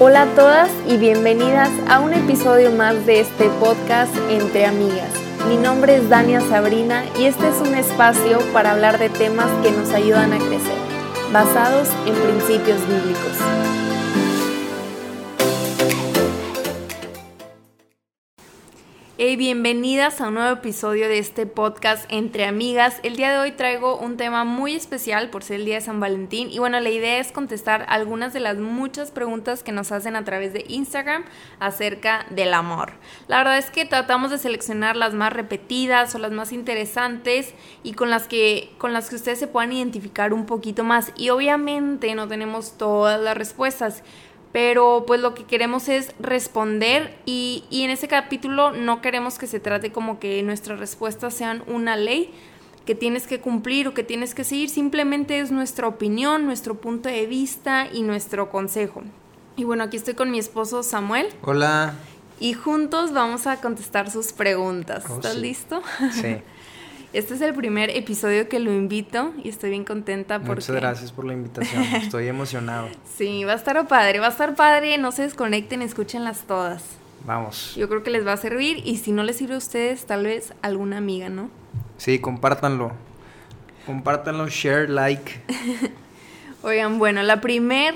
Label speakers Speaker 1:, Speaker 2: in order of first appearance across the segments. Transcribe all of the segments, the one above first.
Speaker 1: Hola a todas y bienvenidas a un episodio más de este podcast Entre Amigas. Mi nombre es Dania Sabrina y este es un espacio para hablar de temas que nos ayudan a crecer, basados en principios bíblicos. Hey, bienvenidas a un nuevo episodio de este podcast entre amigas. El día de hoy traigo un tema muy especial por ser el día de San Valentín y bueno, la idea es contestar algunas de las muchas preguntas que nos hacen a través de Instagram acerca del amor. La verdad es que tratamos de seleccionar las más repetidas o las más interesantes y con las que con las que ustedes se puedan identificar un poquito más y obviamente no tenemos todas las respuestas pero pues lo que queremos es responder y, en ese capítulo no queremos que se trate como que nuestras respuestas sean una ley que tienes que cumplir o que tienes que seguir, simplemente es nuestra opinión, nuestro punto de vista y nuestro consejo. Y bueno, aquí estoy con mi esposo Samuel.
Speaker 2: Hola.
Speaker 1: Y juntos vamos a contestar sus preguntas. Oh, ¿Estás listo?
Speaker 2: Sí.
Speaker 1: Este es el primer episodio que lo invito y estoy bien contenta porque...
Speaker 2: Muchas gracias por la invitación, estoy emocionado.
Speaker 1: Sí, va a estar padre, va a estar padre, no se desconecten, escúchenlas todas.
Speaker 2: Vamos.
Speaker 1: Yo creo que les va a servir y si no les sirve a ustedes, tal vez alguna amiga, ¿no?
Speaker 2: Sí, compártanlo. Compártanlo, share, like.
Speaker 1: Oigan, bueno, la primer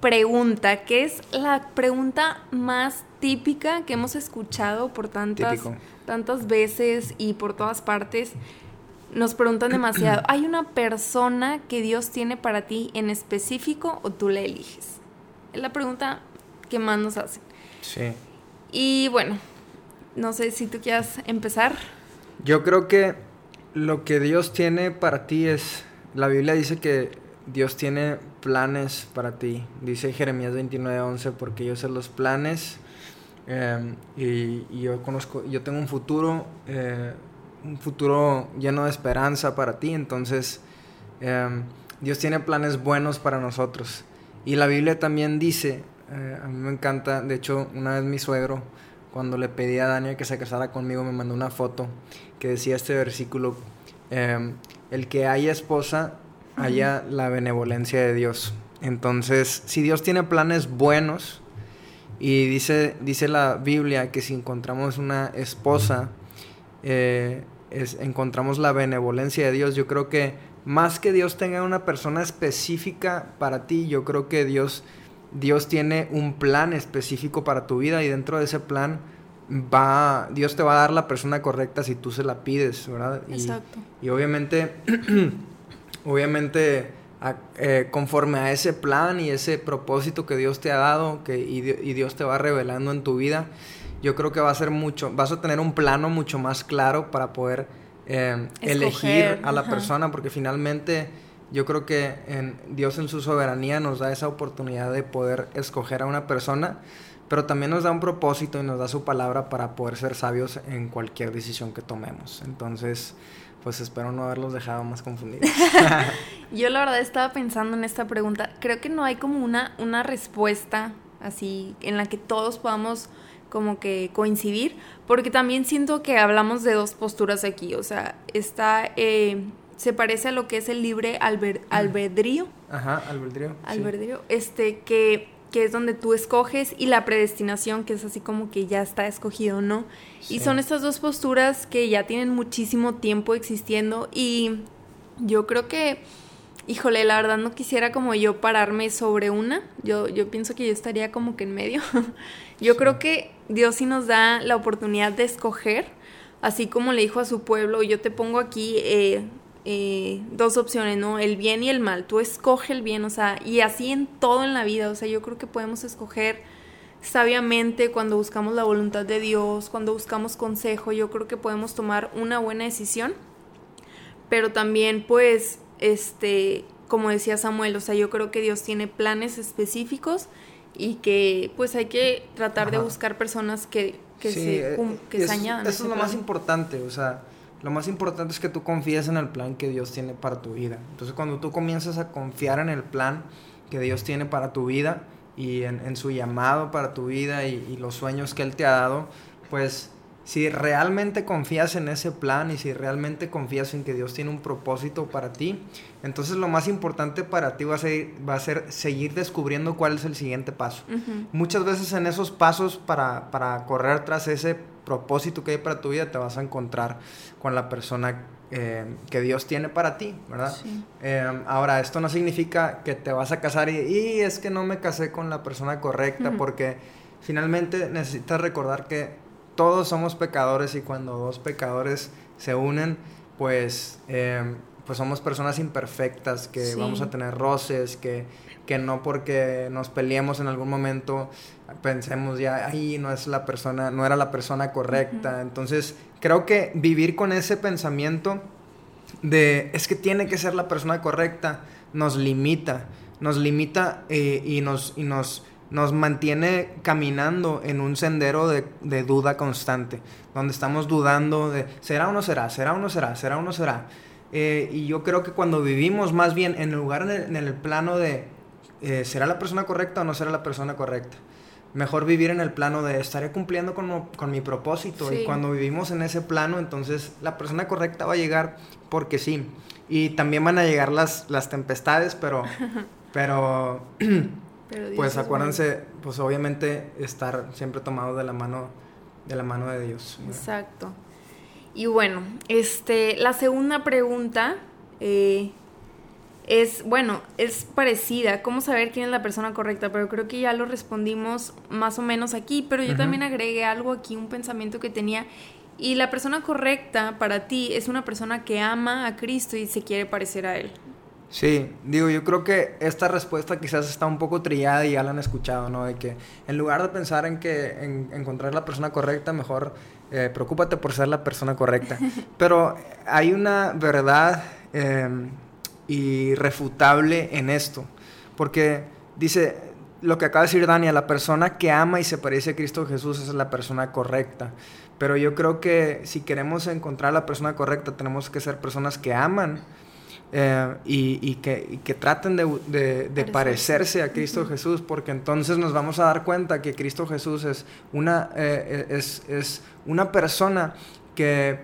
Speaker 1: pregunta, que es la pregunta más típica que hemos escuchado por tantas, tantas veces y por todas partes. Nos preguntan demasiado, ¿hay una persona que Dios tiene para ti en específico o tú la eliges? Es la pregunta que más nos hacen.
Speaker 2: Sí.
Speaker 1: Y bueno, no sé si tú quieras empezar.
Speaker 2: Yo creo que lo que Dios tiene para ti es, la Biblia dice que Dios tiene planes para ti. Dice Jeremías 29:11, porque yo sé los planes em, y, yo conozco, yo tengo un futuro, eh, un futuro lleno de esperanza para ti. Entonces, em, Dios tiene planes buenos para nosotros. Y la Biblia también dice, eh, a mí me encanta, de hecho, una vez mi suegro, cuando le pedí a Daniel que se casara conmigo, me mandó una foto que decía este versículo, em, el que haya esposa haya la benevolencia de Dios. Entonces, si Dios tiene planes buenos, y dice, dice la Biblia que si encontramos una esposa, eh, encontramos la benevolencia de Dios, yo creo que más que Dios tenga una persona específica para ti, yo creo que Dios, Dios tiene un plan específico para tu vida y dentro de ese plan va, Dios te va a dar la persona correcta si tú se la pides, ¿verdad?
Speaker 1: Exacto.
Speaker 2: Y obviamente obviamente eh, conforme a ese plan y ese propósito que Dios te ha dado que, y, Dios te va revelando en tu vida, yo creo que va a ser mucho, vas a tener un plano mucho más claro para poder eh, elegir a la persona, porque finalmente yo creo que en, Dios en su soberanía nos da esa oportunidad de poder escoger a una persona, pero también nos da un propósito y nos da su palabra para poder ser sabios en cualquier decisión que tomemos. Entonces, pues espero no haberlos dejado más confundidos.
Speaker 1: Yo la verdad estaba pensando en esta pregunta. Creo que no hay como una, una respuesta así en la que todos podamos como que coincidir, porque también siento que hablamos de dos posturas aquí. O sea, está... Eh, se parece a lo que es el libre albedrío.
Speaker 2: Ajá, albedrío.
Speaker 1: Albedrío. Este, que que es donde tú escoges, y la predestinación, que es así como que ya está escogido, ¿no? Y son estas dos posturas que ya tienen muchísimo tiempo existiendo y yo creo que, híjole, la verdad no quisiera como yo pararme sobre una, yo, yo pienso que yo estaría como que en medio. yo creo que Dios sí nos da la oportunidad de escoger, así como le dijo a su pueblo, yo te pongo aquí... Eh, eh, dos opciones, ¿no? El bien y el mal. Tú escoge el bien, o sea, y así en todo en la vida, o sea, yo creo que podemos escoger sabiamente cuando buscamos la voluntad de Dios, cuando buscamos consejo, yo creo que podemos tomar una buena decisión, pero también pues, este, como decía Samuel, o sea, yo creo que Dios tiene planes específicos y que pues hay que tratar de buscar personas que, que se,
Speaker 2: eh,
Speaker 1: que
Speaker 2: se añadan. Eso es lo más importante, o sea, lo más importante es que tú confíes en el plan que Dios tiene para tu vida. Entonces cuando tú comienzas a confiar en el plan que Dios tiene para tu vida y en, su llamado para tu vida y, los sueños que Él te ha dado, pues si realmente confías en ese plan y si realmente confías en que Dios tiene un propósito para ti, entonces lo más importante para ti va a ser, va a ser seguir descubriendo cuál es el siguiente paso. Muchas veces en esos pasos para, para, correr tras ese propósito que hay para tu vida te vas a encontrar con la persona eh, que Dios tiene para ti, ¿verdad? Eh, ahora, esto no significa que te vas a casar y, y, es que no me casé con la persona correcta porque finalmente necesitas recordar que todos somos pecadores y cuando dos pecadores se unen, pues, em, pues somos personas imperfectas, que vamos a tener roces, que, que no porque nos peleemos en algún momento pensemos ya, ahí no es la persona, no era la persona correcta. Entonces, creo que vivir con ese pensamiento de es que tiene que ser la persona correcta nos limita, nos limita eh, y nos, y nos nos mantiene caminando en un sendero de, duda constante, donde estamos dudando de, ¿será o no será? ¿Será o no será? ¿Será o no será? Eh, y yo creo que cuando vivimos más bien en lugar en el, plano de, eh, ¿será la persona correcta o no será la persona correcta? Mejor vivir en el plano de estaré cumpliendo con, con mi propósito. Y cuando vivimos en ese plano, entonces la persona correcta va a llegar porque sí. Y también van a llegar las, las tempestades, pero, pero pues acuérdense, pues obviamente estar siempre tomado de la mano de la mano de Dios.
Speaker 1: Exacto. Y bueno, este, la segunda pregunta eh, es, bueno, es parecida, ¿cómo saber quién es la persona correcta? Pero creo que ya lo respondimos más o menos aquí, pero yo también agregué algo aquí, un pensamiento que tenía. Y la persona correcta para ti es una persona que ama a Cristo y se quiere parecer a Él.
Speaker 2: Sí, digo, yo creo que esta respuesta quizás está un poco trillada y ya la han escuchado, ¿no? De que en lugar de pensar en que en encontrar la persona correcta, mejor eh, preocúpate por ser la persona correcta. Pero hay una verdad em, irrefutable en esto, porque dice lo que acaba de decir Dania, la persona que ama y se parece a Cristo Jesús es la persona correcta. Pero yo creo que si queremos encontrar la persona correcta, tenemos que ser personas que aman eh, y, que, que, traten de, parecerse. a Cristo Jesús, porque entonces nos vamos a dar cuenta que Cristo Jesús es una, eh, es, es una persona que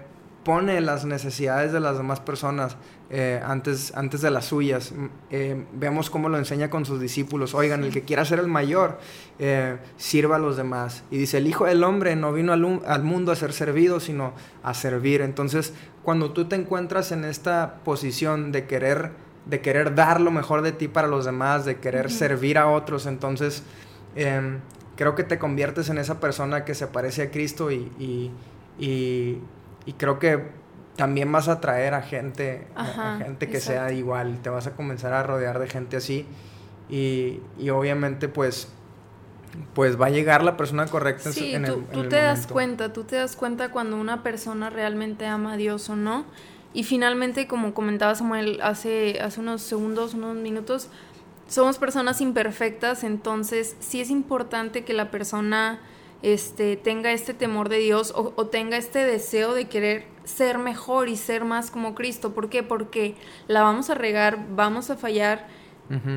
Speaker 2: pone las necesidades de las demás personas eh, antes, antes de las suyas. Mm, eh, vemos cómo lo enseña con sus discípulos. Oigan, el que quiera ser el mayor, eh, sirva a los demás. Y dice, el Hijo del Hombre no vino al, al, mundo a ser servido, sino a servir. Entonces, cuando tú te encuentras en esta posición de querer, de querer dar lo mejor de ti para los demás, de querer servir a otros, entonces em, creo que te conviertes en esa persona que se parece a Cristo y, y, y, y creo que también vas a atraer a gente, a gente que sea igual, te vas a comenzar a rodear de gente así. Y, y obviamente pues pues va a llegar la persona correcta
Speaker 1: sí, en, tú, tú te das cuenta, tú te das cuenta cuando una persona realmente ama a Dios o no. Y finalmente, como comentaba Samuel hace, hace unos segundos, unos minutos, somos personas imperfectas, entonces sí es importante que la persona este, tenga este temor de Dios o, o tenga este deseo de querer ser mejor y ser más como Cristo. ¿Por qué? Porque la vamos a regar, vamos a fallar,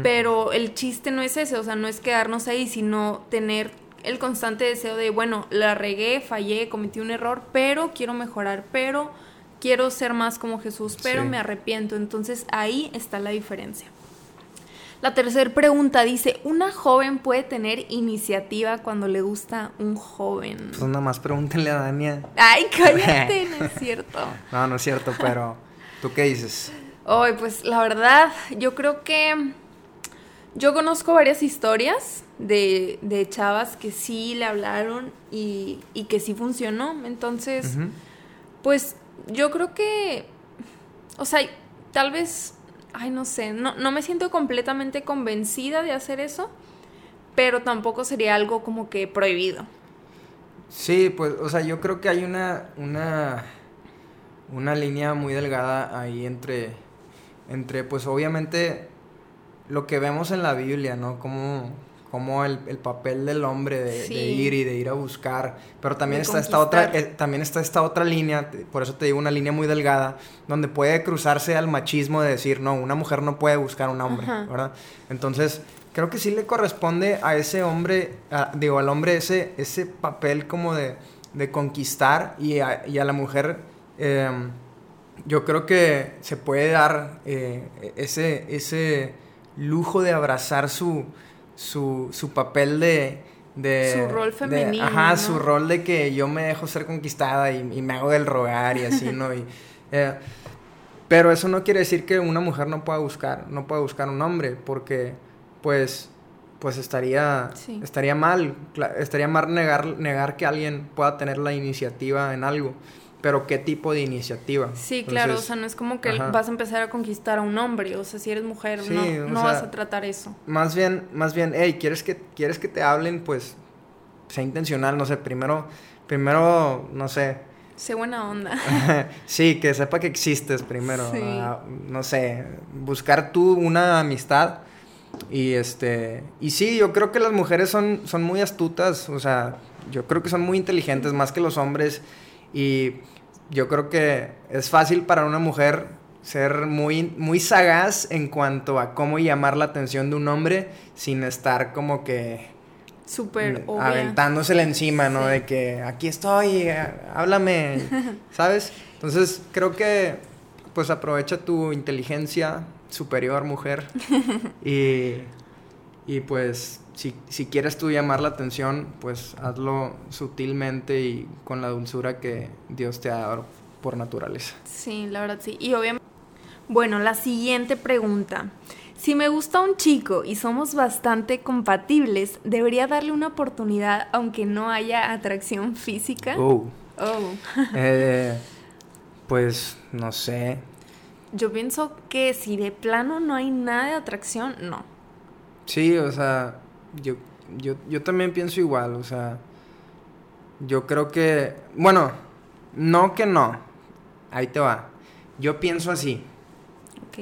Speaker 1: pero el chiste no es ese, o sea, no es quedarnos ahí, sino tener el constante deseo de, bueno, la regué, fallé, cometí un error, pero quiero mejorar, pero quiero ser más como Jesús, pero me arrepiento. Entonces ahí está la diferencia. La tercera pregunta dice, ¿una joven puede tener iniciativa cuando le gusta un joven?
Speaker 2: Pues nada más pregúntenle a Dania.
Speaker 1: Ay, cállate, no es cierto.
Speaker 2: No, no es cierto, pero ¿tú qué dices?
Speaker 1: Ay, pues la verdad, yo creo que yo conozco varias historias de, de chavas que sí le hablaron y, y que sí funcionó. Entonces, pues yo creo que, o sea, tal vez ay, no sé, no, no me siento completamente convencida de hacer eso, pero tampoco sería algo como que prohibido.
Speaker 2: Sí, pues, o sea, yo creo que hay una, una, una línea muy delgada ahí entre, entre, pues, obviamente, lo que vemos en la Biblia, ¿no? Como como el, el, papel del hombre de, ir y de ir a buscar, pero también está esta otra eh, también está esta otra línea, por eso te digo una línea muy delgada, donde puede cruzarse al machismo de decir, no, una mujer no puede buscar a un hombre, ¿verdad? Entonces, creo que sí le corresponde a ese hombre, digo, al hombre ese ese papel como de de conquistar y a, y a la mujer em, yo creo que se puede dar eh, ese, ese lujo de abrazar su, su, su papel de, de...
Speaker 1: Su rol femenino.
Speaker 2: ajá, su rol de que yo me dejo ser conquistada y, y me hago del rogar y así, ¿no? Y, eh, pero eso no quiere decir que una mujer no pueda buscar, no pueda buscar un hombre, porque pues pues estaría,
Speaker 1: Sí.
Speaker 2: estaría mal, estaría mal negar, negar que alguien pueda tener la iniciativa en algo, pero ¿qué tipo de iniciativa?
Speaker 1: Sí, claro, o sea, no es como que
Speaker 2: ajá.
Speaker 1: vas a empezar a conquistar a un hombre, o sea, si eres mujer,
Speaker 2: Sí,
Speaker 1: no, no
Speaker 2: sea,
Speaker 1: vas a tratar eso.
Speaker 2: Más bien, más bien, hey, ¿quieres que, ¿quieres que te hablen? Pues sea intencional, no sé, primero, primero, no sé,
Speaker 1: Sé buena onda.
Speaker 2: sí, que sepa que existes primero.
Speaker 1: Sí.
Speaker 2: ah, no sé, buscar tú una amistad. Y este. Y sí, yo creo que las mujeres son, son muy astutas. O sea, yo creo que son muy inteligentes más que los hombres. Y yo creo que es fácil para una mujer ser muy, muy sagaz en cuanto a cómo llamar la atención de un hombre sin estar como que
Speaker 1: Súper
Speaker 2: Mm, aventándosela encima, ¿no?
Speaker 1: Sí.
Speaker 2: De que aquí estoy, eh, háblame, ¿sabes? Entonces creo que pues aprovecha tu inteligencia superior, mujer, y, y pues si, si quieres tú llamar la atención, pues hazlo sutilmente y con la dulzura que Dios te ha dado por naturaleza.
Speaker 1: Sí, la verdad sí. Y obviamente... Bueno, la siguiente pregunta. Si me gusta un chico y somos bastante compatibles, ¿debería darle una oportunidad aunque no haya atracción física?
Speaker 2: Oh,
Speaker 1: Oh.
Speaker 2: eh, pues no sé.
Speaker 1: Yo pienso que si de plano no hay nada de atracción, no.
Speaker 2: Sí, o sea, yo, yo, yo también pienso igual, o sea, yo creo que, bueno, no que no, ahí te va, yo pienso así,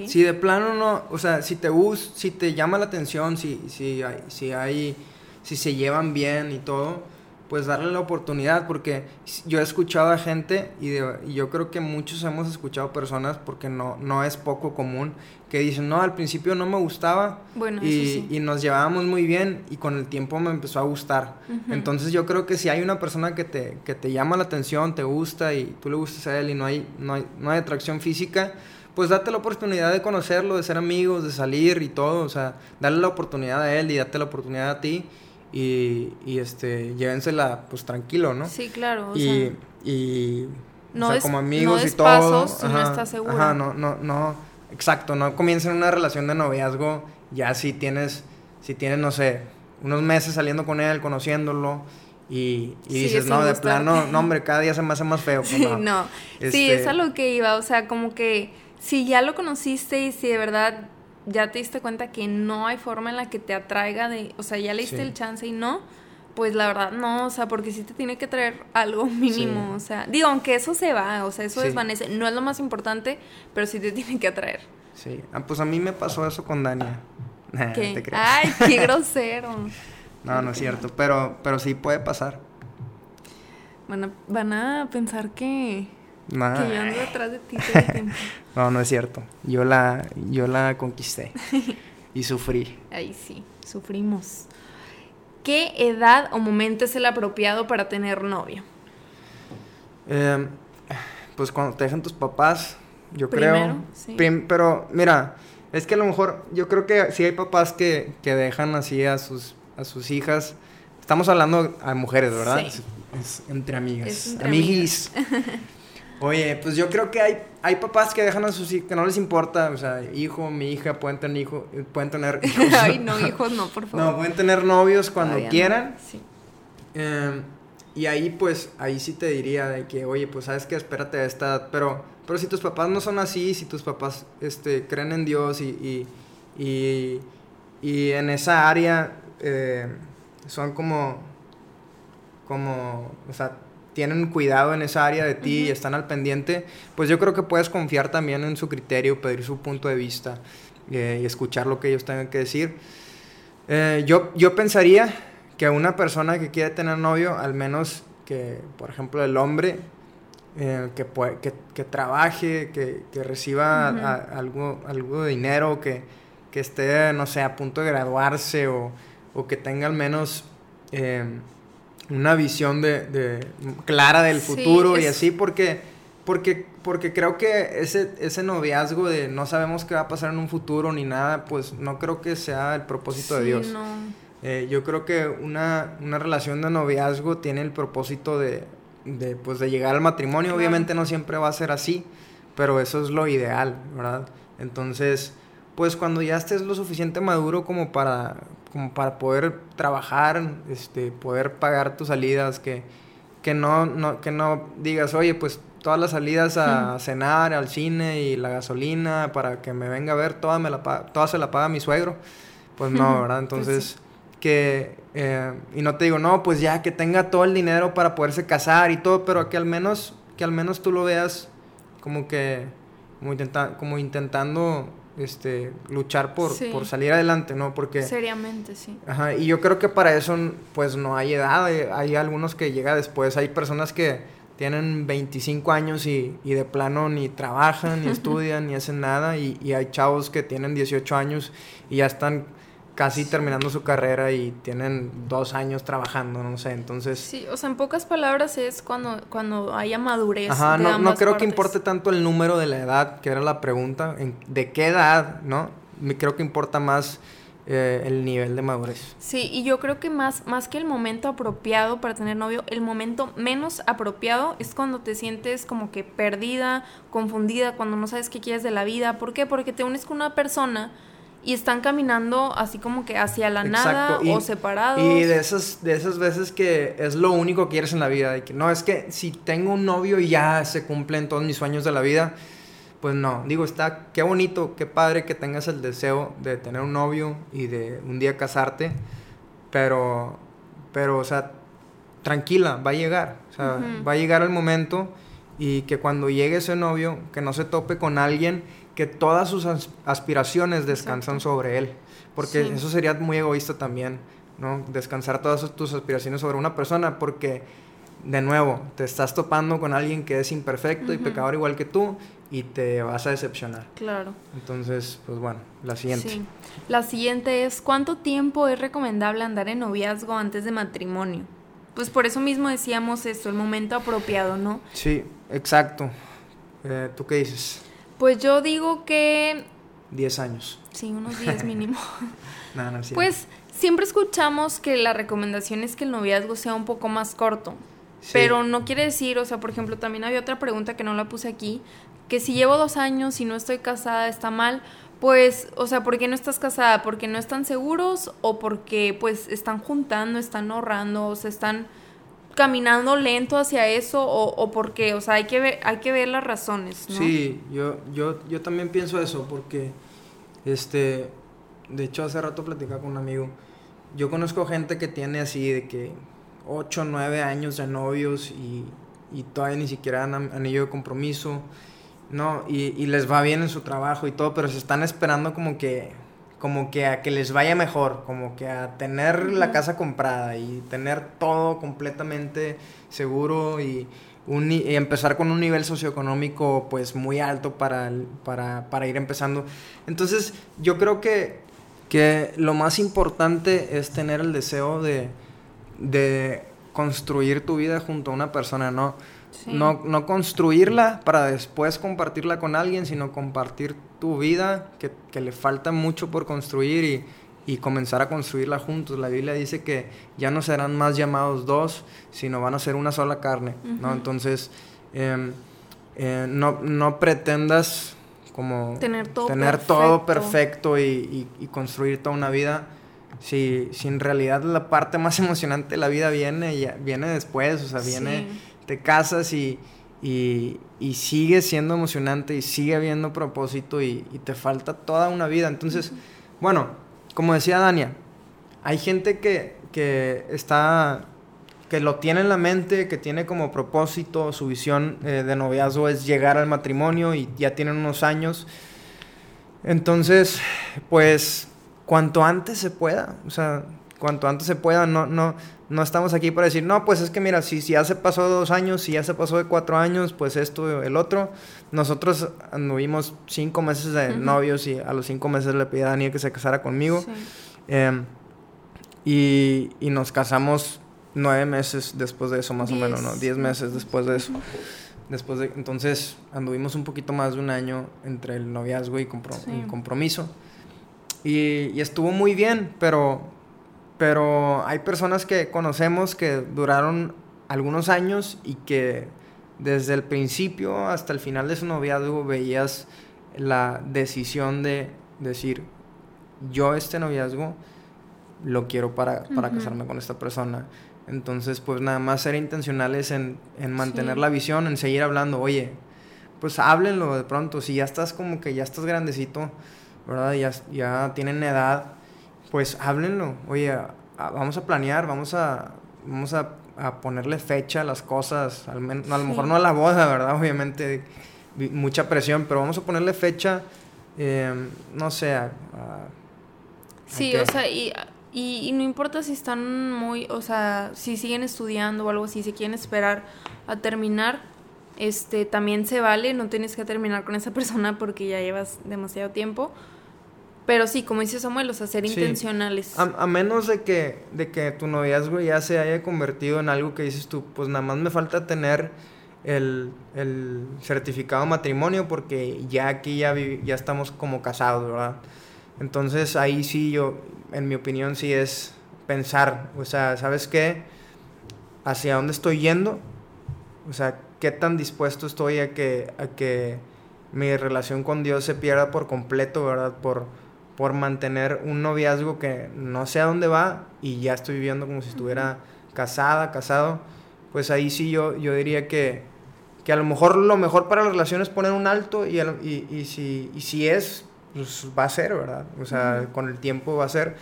Speaker 2: si de plano no, o sea, si te gus, si te llama la atención, si, si hay, si hay, si se llevan bien y todo, pues darle la oportunidad, porque yo he escuchado a gente y, de- y yo creo que muchos hemos escuchado personas, porque no, no es poco común, que dicen, no, al principio no me gustaba,
Speaker 1: Bueno,
Speaker 2: y,
Speaker 1: sí.
Speaker 2: y nos llevábamos muy bien y con el tiempo me empezó a gustar. Entonces yo creo que si hay una persona que te, que te llama la atención, te gusta y tú le gustas a él y no hay, no hay, no hay atracción física, pues date la oportunidad de conocerlo, de ser amigos, de salir y todo. O sea, dale la oportunidad a él y date la oportunidad a ti y, y este, llévensela pues tranquilo, ¿no?
Speaker 1: Sí, claro. O
Speaker 2: y,
Speaker 1: sea,
Speaker 2: y
Speaker 1: no
Speaker 2: o sea, como
Speaker 1: no
Speaker 2: amigos
Speaker 1: des
Speaker 2: y todo.
Speaker 1: pasos si no estás seguro.
Speaker 2: Ajá, no, no, no, exacto, no comiencen una relación de noviazgo ya si tienes, si tienes, no sé, unos meses saliendo con él, conociéndolo y, y
Speaker 1: Sí,
Speaker 2: dices, no, de plano, no, hombre, cada día se me hace más feo. pues,
Speaker 1: Sí,
Speaker 2: no.
Speaker 1: no.
Speaker 2: Este-
Speaker 1: Sí, es a lo que iba. O sea, como que si ya lo conociste y si de verdad ya te diste cuenta que no hay forma en la que te atraiga de, o sea, ya le diste
Speaker 2: Sí.
Speaker 1: el chance y no, pues la verdad no, o sea, porque sí te tiene que traer algo mínimo,
Speaker 2: Sí.
Speaker 1: o sea, digo, aunque eso se va, o sea, eso
Speaker 2: Sí.
Speaker 1: desvanece, no es lo más importante, pero sí te tiene que atraer.
Speaker 2: Sí, ah, pues a mí me pasó eso con Dania.
Speaker 1: ¿Qué?
Speaker 2: te.
Speaker 1: Ay, qué grosero.
Speaker 2: No, no es cierto, pero, pero sí puede pasar.
Speaker 1: Van a, van a pensar que,
Speaker 2: Nah.
Speaker 1: que yo ando detrás de ti todo el tiempo.
Speaker 2: No, no es cierto. Yo la, yo la conquisté y sufrí.
Speaker 1: Ahí sí, sufrimos. ¿Qué edad o momento es el apropiado para tener novio?
Speaker 2: Eh, pues cuando te dejan tus papás, yo
Speaker 1: Primero,
Speaker 2: creo.
Speaker 1: sí.
Speaker 2: Prim- pero mira, es que a lo mejor yo creo que sí hay papás que, que dejan así a sus, a sus hijas. Estamos hablando a mujeres, ¿verdad?
Speaker 1: Sí.
Speaker 2: Es, es entre amigas.
Speaker 1: Es entre
Speaker 2: Amiguis. Oye, pues yo creo que hay, hay papás que dejan a sus hijos, que no les importa, o sea, hijo, mi hija, pueden tener hijo, pueden tener hijos.
Speaker 1: Ay, no, hijos, no, por favor.
Speaker 2: No, pueden tener novios cuando
Speaker 1: Todavía no.
Speaker 2: quieran.
Speaker 1: Sí.
Speaker 2: Eh, y ahí pues, ahí sí te diría de que, oye, pues sabes que espérate a esta edad, pero, pero si tus papás no son así, si tus papás este, creen en Dios y, y, y, y en esa área eh, son como, como, o sea, tienen cuidado en esa área de ti y están al pendiente, pues yo creo que puedes confiar también en su criterio, pedir su punto de vista eh, y escuchar lo que ellos tengan que decir. Eh, yo, yo pensaría que una persona que quiere tener novio, al menos que, por ejemplo, el hombre, eh, que, pue- que, que trabaje, que, que reciba a- algo, algo de dinero, que, que esté, no sé, a punto de graduarse o, o que tenga al menos eh, una visión de, de clara del futuro y así, porque, porque, porque creo que ese, ese noviazgo de no sabemos qué va a pasar en un futuro ni nada, pues no creo que sea el propósito de Dios. Eh, yo creo que una, una, relación de noviazgo tiene el propósito de, de, pues, de llegar al matrimonio. Obviamente no siempre va a ser así, pero eso es lo ideal, ¿verdad? Entonces, pues cuando ya estés lo suficiente maduro como para, como para poder trabajar, este, poder pagar tus salidas, que, que, no, no, que no digas, oye, pues todas las salidas a cenar, al cine y la gasolina para que me venga a ver, toda, me la toda se la paga mi suegro. Pues no, ¿verdad? Pues Entonces, que, eh, y no te digo, no, pues ya que tenga todo el dinero para poderse casar y todo, pero que al menos, que al menos tú lo veas como que, como, intenta, como intentando este, luchar por, por salir adelante, ¿no? Porque...
Speaker 1: Seriamente, sí.
Speaker 2: Ajá, y yo creo que para eso, pues, no hay edad. Eh, hay algunos que llega después. Hay personas que tienen 25 años y, y de plano ni trabajan, ni estudian, ni hacen nada. Y, y hay chavos que tienen 18 años y ya están casi terminando su carrera y tienen dos años trabajando, no sé, entonces...
Speaker 1: Sí, o sea, en pocas palabras es cuando, cuando haya madurez.
Speaker 2: Ajá, no, no creo que importe tanto el número de la edad, que era la pregunta, de qué edad, ¿no? Me creo que importa más eh, el nivel de madurez.
Speaker 1: Sí, y yo creo que más, más que el momento apropiado para tener novio, el momento menos apropiado es cuando te sientes como que perdida, confundida, cuando no sabes qué quieres de la vida. ¿Por qué? Porque te unes con una persona y están caminando así como que hacia la nada o separados.
Speaker 2: Y de esas, de esas veces que es lo único que quieres en la vida, de que no, es que si tengo un novio y ya se cumplen todos mis sueños de la vida, pues no, digo, está, qué bonito, qué padre que tengas el deseo de tener un novio y de un día casarte, pero, pero, o sea, tranquila, va a llegar, o sea, va a llegar el momento y que cuando llegue ese novio, que no se tope con alguien que todas sus aspiraciones descansan sobre él. Porque eso sería muy egoísta también, ¿no? Descansar todas tus aspiraciones sobre una persona porque, de nuevo, te estás topando con alguien que es imperfecto y pecador igual que tú y te vas a decepcionar.
Speaker 1: Claro.
Speaker 2: Entonces, pues bueno, la siguiente. Sí.
Speaker 1: La siguiente es, ¿cuánto tiempo es recomendable andar en noviazgo antes de matrimonio? Pues por eso mismo decíamos esto, el momento apropiado, ¿no?
Speaker 2: Sí, exacto. Eh, ¿Tú qué dices?
Speaker 1: Pues yo digo que...
Speaker 2: 10 años.
Speaker 1: Sí, unos 10 mínimo. no, no, pues siempre escuchamos que la recomendación es que el noviazgo sea un poco más corto. Pero no quiere decir, o sea, por ejemplo, también había otra pregunta que no la puse aquí, que si llevo dos años y no estoy casada está mal, pues, o sea, ¿por qué no estás casada? ¿Porque no están seguros o porque pues están juntando, están ahorrando, o se están caminando lento hacia eso o, o por qué? O sea, hay que ver, hay que ver las razones, ¿no?
Speaker 2: Sí, yo, yo, yo también pienso eso porque, este, de hecho hace rato platicaba con un amigo, yo conozco gente que tiene así de que 8, 9 años de novios y, y todavía ni siquiera han anillo de compromiso, ¿no? Y, y les va bien en su trabajo y todo, pero se están esperando como que como que a que les vaya mejor, como que a tener la casa comprada y tener todo completamente seguro y, empezar con un nivel socioeconómico pues muy alto para, para, ir empezando. Entonces yo creo que, que lo más importante es tener el deseo de, de construir tu vida junto a una persona, ¿no? No, no construirla para después compartirla con alguien, sino compartir tu vida, que, que le falta mucho por construir y, y, comenzar a construirla juntos. La Biblia dice que ya no serán más llamados dos, sino van a ser una sola carne, ¿no? Entonces, em, eh, no, no pretendas como
Speaker 1: tener todo
Speaker 2: tener perfecto, todo perfecto y, y, construir toda una vida. Si, si, en realidad la parte más emocionante de la vida viene, ya, viene después, o sea, viene te casas y, y, sigue siendo emocionante y sigue habiendo propósito y, te falta toda una vida. Entonces, bueno, como decía Dania, hay gente que, que, está que lo tiene en la mente, que tiene como propósito, su visión eh, de noviazgo es llegar al matrimonio y ya tienen unos años. Entonces, pues, cuanto antes se pueda, o sea, cuanto antes se pueda, no, no, no estamos aquí para decir, no, pues es que mira, si, si ya se pasó de dos años, si ya se pasó de cuatro años, pues esto, el otro. Nosotros anduvimos cinco meses de novios y a los cinco meses le pedí a Daniel que se casara conmigo. Em, y, y, nos casamos nueve meses después de eso, más o menos, ¿no? Diez meses después de eso. Después de, entonces anduvimos un poquito más de un año entre el noviazgo y el compromiso. Y, y, estuvo muy bien, pero, pero hay personas que conocemos que duraron algunos años y que desde el principio hasta el final de su noviazgo veías la decisión de decir, yo este noviazgo lo quiero para, para casarme con esta persona. Entonces, pues nada más ser intencionales en, en mantener la visión, en seguir hablando. Oye, pues háblenlo de pronto. Si ya estás como que ya estás grandecito, ¿verdad? Ya, ya tienen edad, pues háblenlo. Oye, vamos a planear, vamos a, vamos a, a, ponerle fecha a las cosas. Al menos, a lo mejor no a la boda, ¿verdad? Obviamente, mucha presión, pero vamos a ponerle fecha, eh, no sé,
Speaker 1: Sí, o sea, y y, no importa si están muy, o sea, si siguen estudiando o algo así, si quieren esperar a terminar, este, también se vale, no tienes que terminar con esa persona porque ya llevas demasiado tiempo. Pero sí, como dice Samuel, o sea, ser intencionales.
Speaker 2: A, menos de que, de que tu noviazgo ya se haya convertido en algo que dices tú, pues nada más me falta tener el, el certificado de matrimonio porque ya aquí ya, ya estamos como casados, ¿verdad? Entonces ahí sí yo, en mi opinión, sí es pensar, o sea, ¿sabes qué? ¿Hacia dónde estoy yendo? O sea, ¿qué tan dispuesto estoy a que, a que mi relación con Dios se pierda por completo, ¿verdad? Por, por mantener un noviazgo que no sé a dónde va y ya estoy viviendo como si estuviera casada, casado. Pues ahí sí yo, yo diría que, que a lo mejor lo mejor para la relación es poner un alto y, y, y, si, y si es pues va a ser, ¿verdad? O sea, con el tiempo va a ser,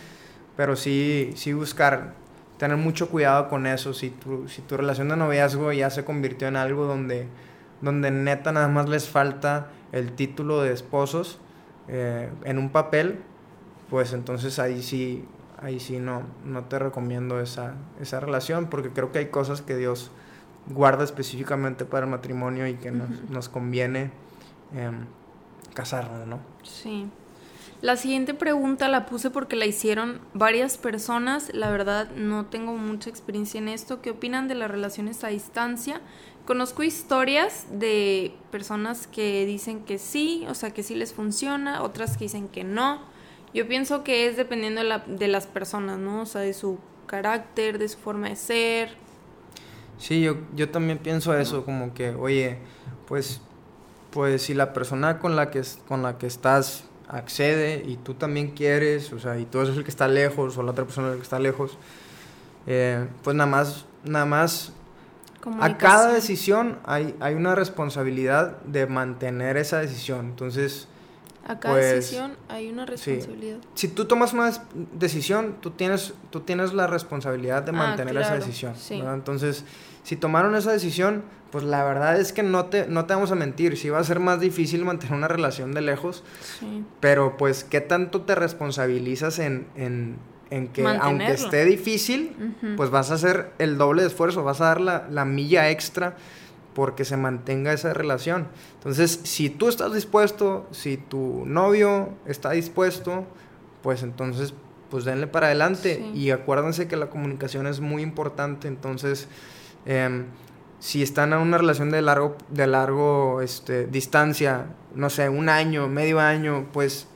Speaker 2: pero sí, sí buscar, tener mucho cuidado con eso. Si tu, si tu relación de noviazgo ya se convirtió en algo donde, donde neta nada más les falta el título de esposos eh, en un papel, pues entonces ahí sí, ahí sí no, no te recomiendo esa, esa relación, porque creo que hay cosas que Dios guarda específicamente para el matrimonio y que nos, nos conviene. Eh, casarnos, ¿no?
Speaker 1: Sí. La siguiente pregunta la puse porque la hicieron varias personas. La verdad no tengo mucha experiencia en esto. ¿Qué opinan de las relaciones a distancia? Conozco historias de personas que dicen que sí, o sea, que sí les funciona, otras que dicen que no. Yo pienso que es dependiendo de, la, de las personas, ¿no? O sea, de su carácter, de su forma de ser.
Speaker 2: Sí, yo, yo también pienso eso, como que, oye, pues pues si la persona con la que, con la que estás accede y tú también quieres, o sea, y tú eres el que está lejos o la otra persona es el que está lejos, eh, pues nada más, nada más, a cada decisión hay, hay una responsabilidad de mantener esa decisión. Entonces,
Speaker 1: a cada pues, decisión hay una responsabilidad.
Speaker 2: Si tú tomas una decisión, tú tienes, tú tienes la responsabilidad de ah, mantener esa decisión. Entonces, si tomaron esa decisión, pues la verdad es que no te, no te vamos a mentir, sí va a ser más difícil mantener una relación de lejos, pero pues qué tanto te responsabilizas en, que aunque esté difícil, pues vas a hacer el doble de esfuerzo, vas a dar la, la milla extra porque se mantenga esa relación. Entonces, si tú estás dispuesto, si tu novio está dispuesto, pues entonces, pues denle para adelante. Y acuérdense que la comunicación es muy importante. Entonces, em, si están en una relación de largo, de largo este, distancia, no sé, un año, medio año, pues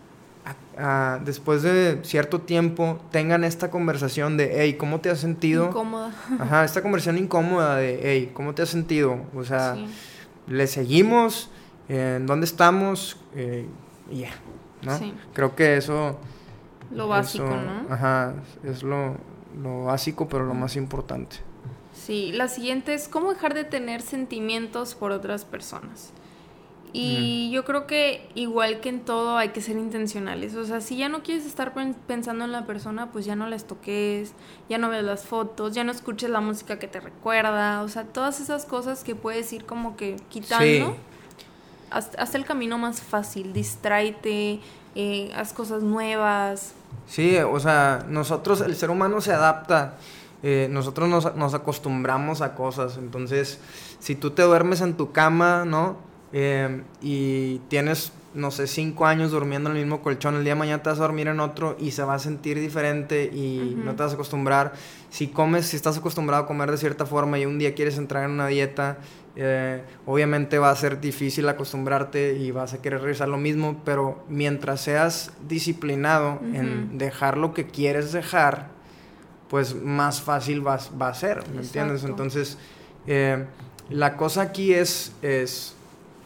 Speaker 2: después de cierto tiempo tengan esta conversación de, hey, ¿cómo te has sentido?
Speaker 1: Incómoda.
Speaker 2: Ajá, esta conversación incómoda de, hey, ¿cómo te has sentido? O sea, ¿le seguimos? ¿En dónde estamos? Eh, y ya, ¿no? Creo que eso...
Speaker 1: Lo básico, ¿no?
Speaker 2: Ajá, es lo, lo básico, pero lo más importante.
Speaker 1: Sí, la siguiente es cómo dejar de tener sentimientos por otras personas. Y yo creo que igual que en todo hay que ser intencionales. O sea, si ya no quieres estar pensando en la persona, pues ya no les toques, ya no veas las fotos, ya no escuches la música que te recuerda. O sea, todas esas cosas que puedes ir como que quitando. Haz, el camino más fácil, distráete, eh, haz cosas nuevas.
Speaker 2: Sí, o sea, nosotros, el ser humano se adapta eh, nosotros nos, acostumbramos a cosas. Entonces, si tú te duermes en tu cama, ¿no? Eh, y tienes no sé, cinco años durmiendo en el mismo colchón, el día de mañana te vas a dormir en otro y se va a sentir diferente y no te vas a acostumbrar. Si comes, si estás acostumbrado a comer de cierta forma y un día quieres entrar en una dieta, eh, obviamente va a ser difícil acostumbrarte y vas a querer realizar lo mismo, pero mientras seas disciplinado en dejar lo que quieres dejar, pues más fácil va, va a ser, ¿me entiendes? Entonces, eh, la cosa aquí es, es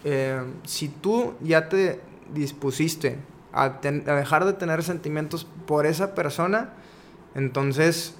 Speaker 2: eh, si tú ya te dispusiste a, dejar de tener sentimientos por esa persona, entonces,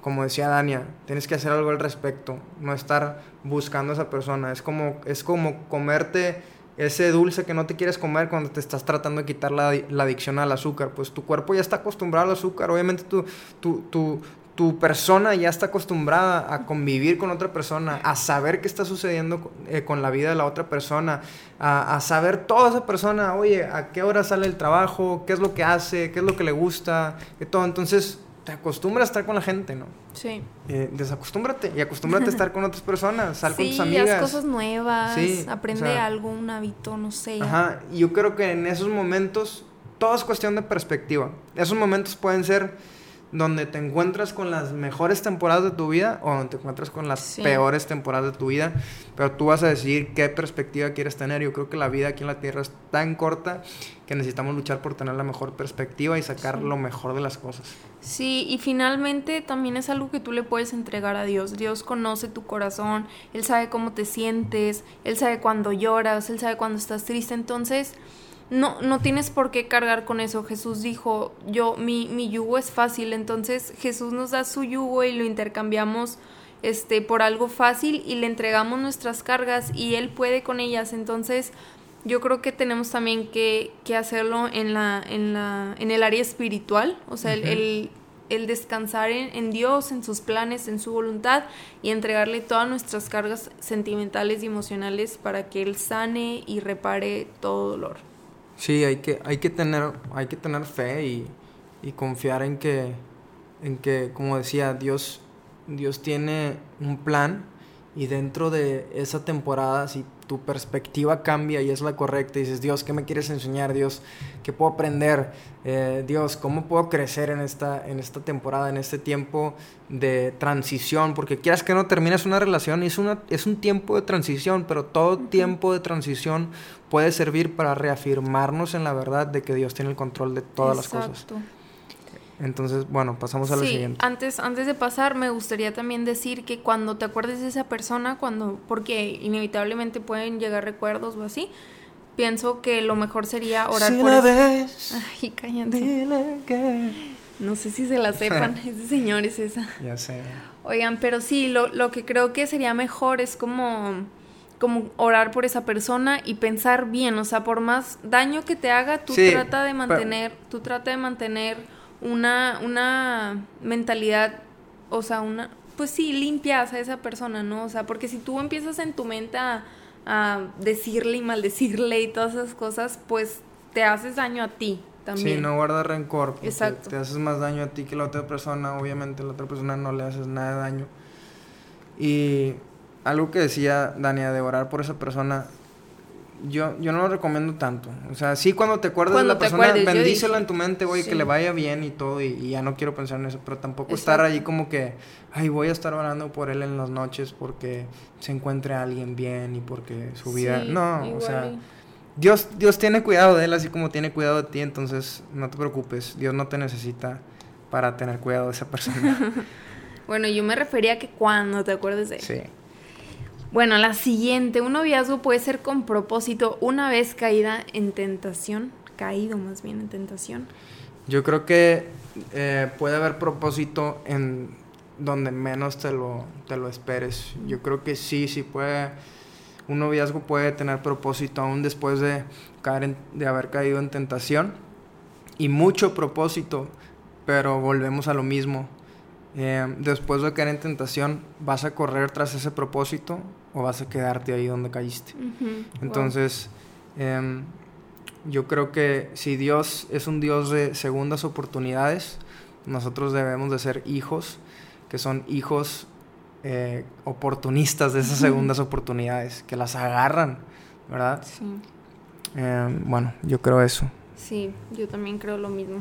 Speaker 2: como decía Dania, tienes que hacer algo al respecto, no estar buscando a esa persona. Es como, es como comerte ese dulce que no te quieres comer cuando te estás tratando de quitar la, adicción al azúcar. Pues tu cuerpo ya está acostumbrado al azúcar, obviamente tu, tu, tu, tu persona ya está acostumbrada a convivir con otra persona, a saber qué está sucediendo eh, con la vida de la otra persona, a, saber toda esa persona, oye, a qué hora sale el trabajo, qué es lo que hace, qué es lo que le gusta, y todo. Entonces, te acostumbras a estar con la gente, ¿no?
Speaker 1: Sí.
Speaker 2: Eh, desacostúmbrate y acostúmbrate a estar con otras personas, sal con tus amigas.
Speaker 1: haz cosas nuevas, aprende algo, un hábito, no sé.
Speaker 2: Ajá, y yo creo que en esos momentos todo es cuestión de perspectiva. Esos momentos pueden ser donde te encuentras con las mejores temporadas de tu vida o donde te encuentras con las peores temporadas de tu vida, pero tú vas a decidir qué perspectiva quieres tener. Yo creo que la vida aquí en la Tierra es tan corta que necesitamos luchar por tener la mejor perspectiva y sacar lo mejor de las cosas.
Speaker 1: Sí, y finalmente también es algo que tú le puedes entregar a Dios. Dios conoce tu corazón, Él sabe cómo te sientes, Él sabe cuando lloras, Él sabe cuando estás triste, entonces no, no tienes por qué cargar con eso. Jesús dijo, yo, mi, mi yugo es fácil, entonces Jesús nos da su yugo y lo intercambiamos este, por algo fácil y le entregamos nuestras cargas y Él puede con ellas. Entonces, yo creo que tenemos también que, que hacerlo en, la, en, la, en el área espiritual, o sea, el, el, descansar en, en, Dios, en sus planes, en su voluntad y entregarle todas nuestras cargas sentimentales y emocionales para que Él sane y repare todo dolor.
Speaker 2: Sí, hay que, hay que, tener, hay que tener fe y, y confiar en que, en que, como decía, Dios, Dios tiene un plan y dentro de esa temporada, si tu perspectiva cambia y es la correcta, y dices, Dios, ¿qué me quieres enseñar? Dios, ¿qué puedo aprender? Eh, Dios, ¿cómo puedo crecer en esta, en esta temporada, en este tiempo de transición? Porque quieras que no termines una relación, es, una, es un tiempo de transición, pero todo tiempo de transición puede servir para reafirmarnos en la verdad de que Dios tiene el control de todas las cosas. Entonces, bueno, pasamos a lo siguiente.
Speaker 1: Antes, antes de pasar, me gustaría también decir que cuando te acuerdes de esa persona, cuando, porque inevitablemente pueden llegar recuerdos o así, pienso que lo mejor sería orar por
Speaker 2: la vez,
Speaker 1: Ay, cállate. No sé si se la sepan, ese señor es esa.
Speaker 2: Ya sé.
Speaker 1: Oigan, pero sí, lo, lo que creo que sería mejor es como como orar por esa persona y pensar bien, o sea, por más daño que te haga, tú trata de mantener, tú trata de mantener una, una mentalidad, o sea, una, pues sí, limpia a esa persona, ¿no? O sea, porque si tú empiezas en tu mente a, decirle y maldecirle y todas esas cosas, pues te haces daño a ti también.
Speaker 2: Sí, no guarda rencor. Exacto. Te haces más daño a ti que a la otra persona, obviamente a la otra persona no le haces nada de daño. Y algo que decía Dania de orar por esa persona, yo, yo no lo recomiendo tanto. O sea, sí cuando te acuerdas de la persona, bendícela en tu mente, güey, que le vaya bien y todo, y, ya no quiero pensar en eso, pero tampoco estar ahí como que, ay, voy a estar orando por él en las noches porque se encuentre alguien bien y porque su vida... no, o sea... Dios, Dios tiene cuidado de él así como tiene cuidado de ti, entonces no te preocupes, Dios no te necesita para tener cuidado de esa persona.
Speaker 1: bueno, yo me refería a que cuando te acuerdes de él.
Speaker 2: Sí.
Speaker 1: Bueno, la siguiente, un noviazgo puede ser con propósito una vez caída en tentación, caído más bien en tentación.
Speaker 2: Yo creo que eh, puede haber propósito en donde menos te lo, te lo esperes. Yo creo que sí, sí puede, un noviazgo puede tener propósito aún después de, caer de haber caído en tentación y mucho propósito, pero volvemos a lo mismo. Eh, después de caer en tentación, ¿vas a correr tras ese propósito o vas a quedarte ahí donde caíste? Entonces, em, yo creo que si Dios es un Dios de segundas oportunidades, nosotros debemos de ser hijos, que son hijos eh, oportunistas de esas segundas oportunidades, que las agarran, ¿verdad? Sí. Eh, bueno, yo creo eso.
Speaker 1: Sí, yo también creo lo mismo.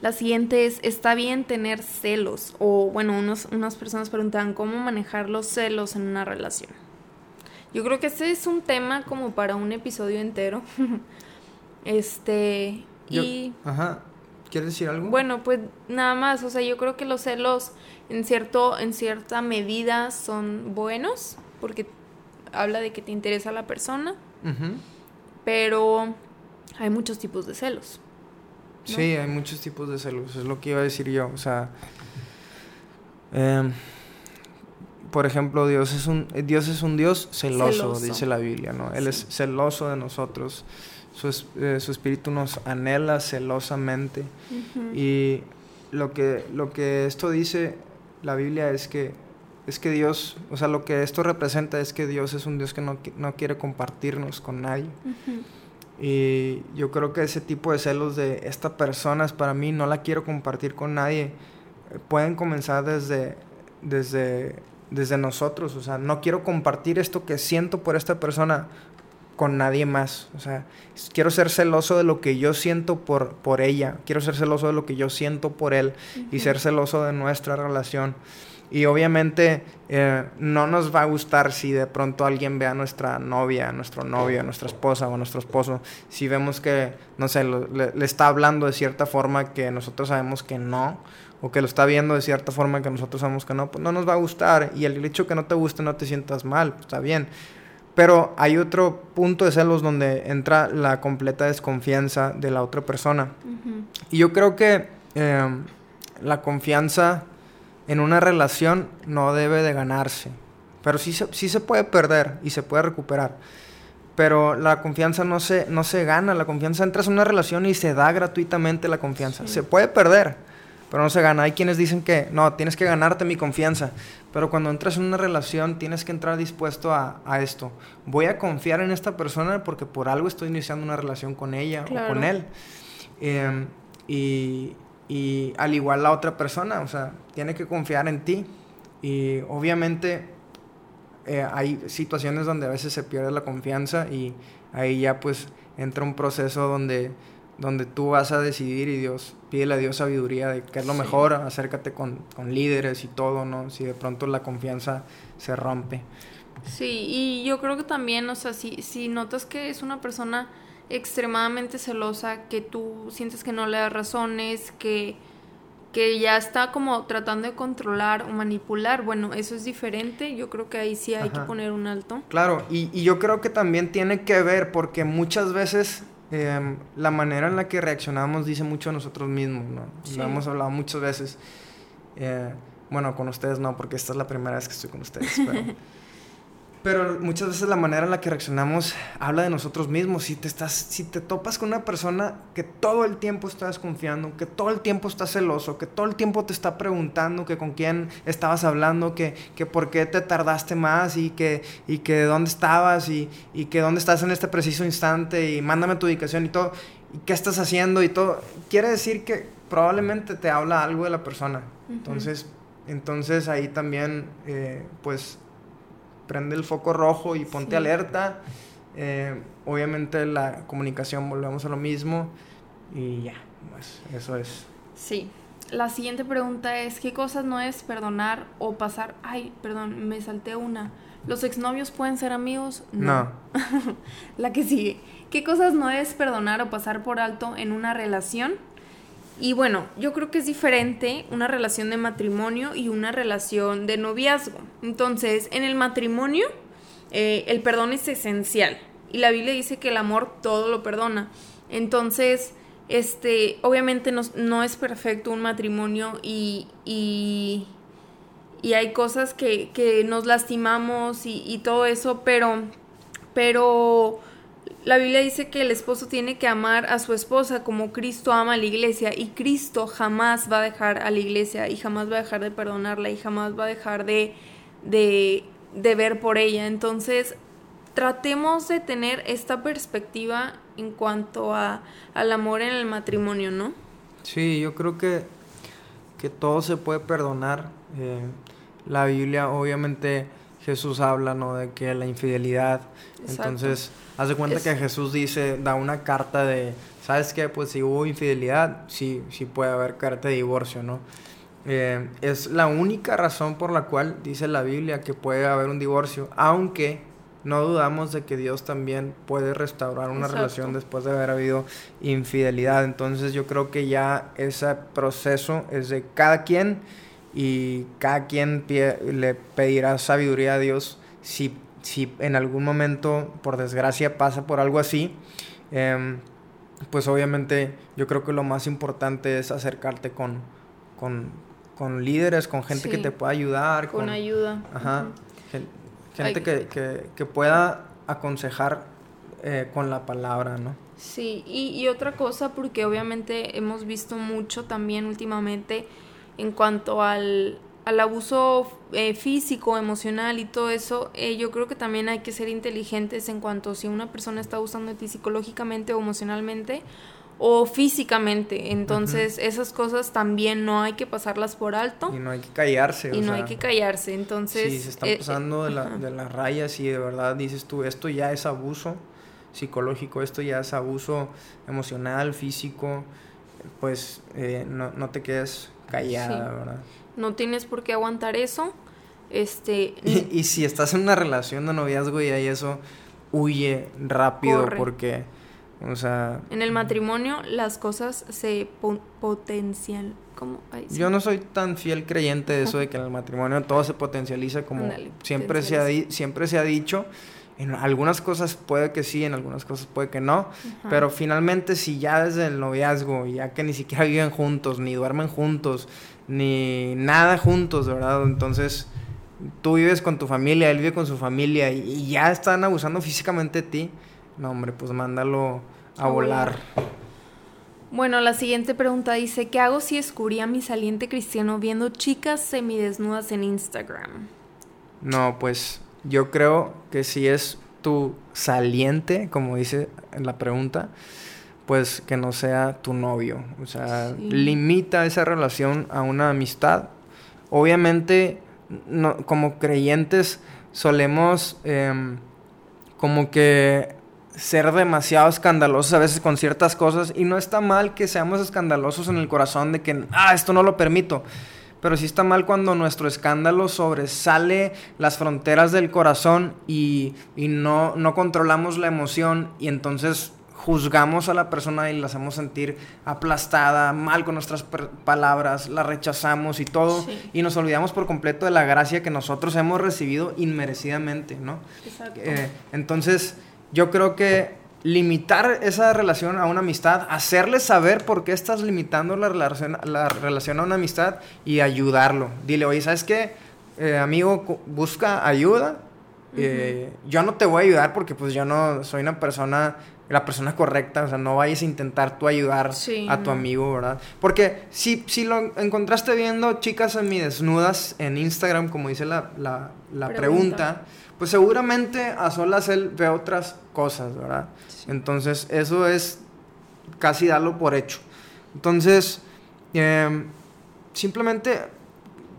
Speaker 1: La siguiente es, ¿está bien tener celos? O bueno, unos, unas personas preguntan, ¿cómo manejar los celos en una relación? Yo creo que este es un tema como para un episodio entero. este, y...
Speaker 2: Ajá. ¿Quieres decir algo?
Speaker 1: Bueno, pues nada más, o sea, yo creo que los celos en cierto en cierta medida son buenos porque habla de que te interesa la persona. Pero hay muchos tipos de celos.
Speaker 2: Sí, hay muchos tipos de celos, es lo que iba a decir yo. O sea, em, por ejemplo, Dios es un Dios es un Dios celoso, dice la Biblia, ¿no? Él es celoso de nosotros. Su, eh, su, espíritu nos anhela celosamente. Y lo que, lo que esto dice la Biblia es que, es que Dios, o sea, lo que esto representa es que Dios es un Dios que no, no quiere compartirnos con nadie. Y yo creo que ese tipo de celos de esta persona es para mí, no la quiero compartir con nadie, pueden comenzar desde, desde, desde nosotros. O sea, no quiero compartir esto que siento por esta persona con nadie más. O sea, quiero ser celoso de lo que yo siento por, por ella, quiero ser celoso de lo que yo siento por él y ser celoso de nuestra relación. Y obviamente eh, no nos va a gustar si de pronto alguien ve a nuestra novia, a nuestro novio, a nuestra esposa o a nuestro esposo, si vemos que, no sé, le, está hablando de cierta forma que nosotros sabemos que no, o que lo está viendo de cierta forma que nosotros sabemos que no, pues no nos va a gustar. Y el hecho que no te guste no te sientas mal, pues está bien. Pero hay otro punto de celos donde entra la completa desconfianza de la otra persona. Y yo creo que eh, la confianza en una relación no debe de ganarse, pero sí se, sí se puede perder y se puede recuperar. Pero la confianza no se, no se gana, la confianza entras en una relación y se da gratuitamente la confianza. Se puede perder, pero no se gana. Hay quienes dicen que no, tienes que ganarte mi confianza, pero cuando entras en una relación tienes que entrar dispuesto a, a esto. Voy a confiar en esta persona porque por algo estoy iniciando una relación con ella o con él. Em, y, y al igual la otra persona, o sea, tiene que confiar en ti. Y obviamente eh, hay situaciones donde a veces se pierde la confianza y ahí ya pues entra un proceso donde, donde tú vas a decidir y Dios, pídele a Dios sabiduría de qué es lo mejor, acércate con, con líderes y todo, ¿no? Si de pronto la confianza se rompe.
Speaker 1: Sí, y yo creo que también, o sea, si, si notas que es una persona extremadamente celosa, que tú sientes que no le das razones, que, que ya está como tratando de controlar o manipular, bueno, eso es diferente, yo creo que ahí sí hay que poner un alto.
Speaker 2: Claro, y, y, yo creo que también tiene que ver porque muchas veces em, la manera en la que reaccionamos dice mucho a nosotros mismos, ¿no? Lo hemos hablado muchas veces. Eh, bueno, con ustedes no, porque esta es la primera vez que estoy con ustedes, pero... Pero muchas veces la manera en la que reaccionamos habla de nosotros mismos. Si te, estás, si te topas con una persona que todo el tiempo está desconfiando, que todo el tiempo está celoso, que todo el tiempo te está preguntando que con quién estabas hablando, que, que por qué te tardaste más y que, y que dónde estabas y, y que dónde estás en este preciso instante y mándame tu ubicación y todo, y qué estás haciendo y todo, quiere decir que probablemente te habla algo de la persona. Entonces, entonces ahí también, eh, pues prende el foco rojo y ponte alerta. Eh, obviamente la comunicación, volvemos a lo mismo y ya, pues eso es.
Speaker 1: Sí. La siguiente pregunta es, ¿qué cosas no es perdonar o pasar? Ay, perdón, me salté una. ¿Los exnovios pueden ser amigos?
Speaker 2: No.
Speaker 1: la que sigue. ¿Qué cosas no es perdonar o pasar por alto en una relación? Y bueno, yo creo que es diferente una relación de matrimonio y una relación de noviazgo. Entonces, en el matrimonio, eh, el perdón es esencial. Y la Biblia dice que el amor todo lo perdona. Entonces, este, obviamente no, es perfecto un matrimonio y, y, hay cosas que, que nos lastimamos y, y, todo eso, pero, pero la Biblia dice que el esposo tiene que amar a su esposa como Cristo ama a la iglesia y Cristo jamás va a dejar a la iglesia y jamás va a dejar de perdonarla y jamás va a dejar de, de, ver por ella. Entonces, tratemos de tener esta perspectiva en cuanto a, al amor en el matrimonio, ¿no?
Speaker 2: Sí, yo creo que, que todo se puede perdonar. Eh, la Biblia obviamente Jesús habla, ¿no? De que la infidelidad. Entonces, haz de cuenta que Jesús dice, da una carta de, ¿sabes qué? Pues si hubo infidelidad, sí, sí puede haber carta de divorcio, ¿no? Eh, es la única razón por la cual dice la Biblia que puede haber un divorcio, aunque no dudamos de que Dios también puede restaurar una relación después de haber habido infidelidad. Entonces yo creo que ya ese proceso es de cada quien y cada quien le pedirá sabiduría a Dios si, si en algún momento, por desgracia, pasa por algo así. Em, pues obviamente yo creo que lo más importante es acercarte con, con, líderes, con gente que te pueda ayudar.
Speaker 1: Con, ayuda.
Speaker 2: Ajá. Gente que, pueda aconsejar eh, con la palabra, ¿no?
Speaker 1: Sí, y, otra cosa, porque obviamente hemos visto mucho también últimamente en cuanto al, abuso eh, físico, emocional y todo eso, eh, yo creo que también hay que ser inteligentes en cuanto si una persona está abusando de ti psicológicamente o emocionalmente o físicamente. Entonces, esas cosas también no hay que pasarlas por alto.
Speaker 2: Y no hay que callarse.
Speaker 1: Y no hay que callarse. Entonces.
Speaker 2: Si se están eh, pasando de, la, de las rayas y de verdad dices tú, esto ya es abuso psicológico, esto ya es abuso emocional, físico, pues eh, no, no, te quedes callada, ¿verdad?
Speaker 1: No tienes por qué aguantar eso. Este.
Speaker 2: Y, si estás en una relación de noviazgo y hay eso, huye rápido porque o sea...
Speaker 1: En el matrimonio las cosas se potencian. ¿Cómo?
Speaker 2: Yo no soy tan fiel creyente de eso de que en el matrimonio todo se potencializa como siempre, se ha siempre se ha dicho. En algunas cosas puede que sí, en algunas cosas puede que no. Pero finalmente si ya desde el noviazgo, ya que ni siquiera viven juntos, ni duermen juntos, ni nada juntos, ¿verdad? Entonces tú vives con tu familia, él vive con su familia y ya están abusando físicamente de ti no, hombre, pues mándalo a, volar.
Speaker 1: Bueno, la siguiente pregunta dice, ¿qué hago si descubrí a mi saliente cristiano viendo chicas semidesnudas en Instagram?
Speaker 2: No, pues yo creo que si es tu saliente, como dice en la pregunta, pues que no sea tu novio. O sea, limita esa relación a una amistad. Obviamente, no, como creyentes solemos em, como que ser demasiado escandalosos a veces con ciertas cosas y no está mal que seamos escandalosos en el corazón de que, ah, esto no lo permito. Pero sí está mal cuando nuestro escándalo sobresale las fronteras del corazón y, no, no controlamos la emoción y entonces juzgamos a la persona y la hacemos sentir aplastada, mal con nuestras palabras, la rechazamos y todo, y nos olvidamos por completo de la gracia que nosotros hemos recibido inmerecidamente, ¿no? Exacto. Eh, entonces, yo creo que limitar esa relación a una amistad, hacerle saber por qué estás limitando la relación, la relación a una amistad y ayudarlo. Dile, oye, ¿sabes qué? Eh, amigo, busca ayuda. Eh, yo no te voy a ayudar porque pues yo no soy una persona, la persona correcta, o sea, no vayas a intentar tú ayudar a tu amigo, ¿verdad? Porque si, si lo encontraste viendo chicas semidesnudas en Instagram, como dice la, la, pregunta pues seguramente a solas él ve otras cosas, ¿verdad? Entonces, eso es casi darlo por hecho. Entonces, em, simplemente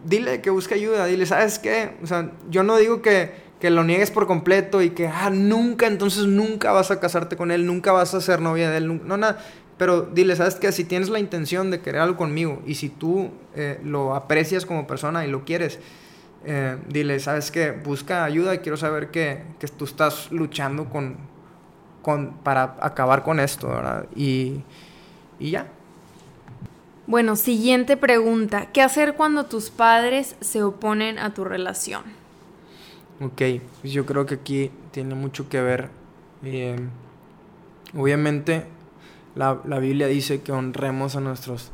Speaker 2: dile que busque ayuda, dile, ¿sabes qué? O sea, yo no digo que, lo niegues por completo y que, ah, nunca, entonces nunca vas a casarte con él, nunca vas a ser novia de él, no, nada. Pero dile, ¿sabes qué? Si tienes la intención de querer algo conmigo y si tú eh, lo aprecias como persona y lo quieres, eh, dile, ¿sabes qué? Busca ayuda y quiero saber que, tú estás luchando con, con, para acabar con esto, ¿verdad? Y, y ya.
Speaker 1: Bueno, siguiente pregunta. ¿Qué hacer cuando tus padres se oponen a tu relación?
Speaker 2: Ok, pues yo creo que aquí tiene mucho que ver. Eh, obviamente, la, la, Biblia dice que honremos a nuestros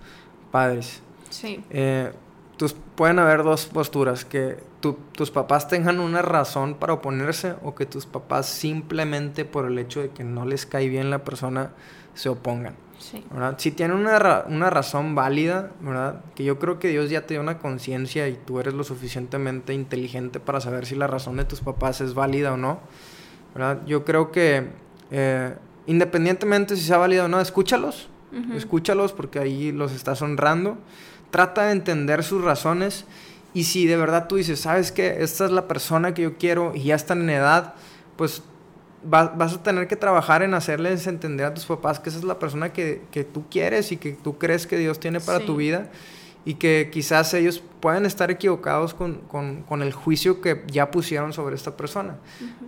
Speaker 2: padres.
Speaker 1: Sí.
Speaker 2: Eh, tus, pueden haber dos posturas, que tus papás tengan una razón para oponerse o que tus papás simplemente por el hecho de que no les cae bien la persona se opongan. Si tienen una, una, razón válida, ¿verdad? Que yo creo que Dios ya te dio una conciencia y tú eres lo suficientemente inteligente para saber si la razón de tus papás es válida o no, ¿verdad? Yo creo que eh, independientemente si sea válida o no, escúchalos, escúchalos porque ahí los estás honrando. Trata de entender sus razones Y si de verdad tú dices, sabes que esta es la persona que yo quiero y ya están en edad, pues vas a tener que trabajar en hacerles entender a tus papás que esa es la persona que, tú quieres y que tú crees que Dios tiene para tu vida y que quizás ellos pueden estar equivocados con, el juicio que ya pusieron sobre esta persona.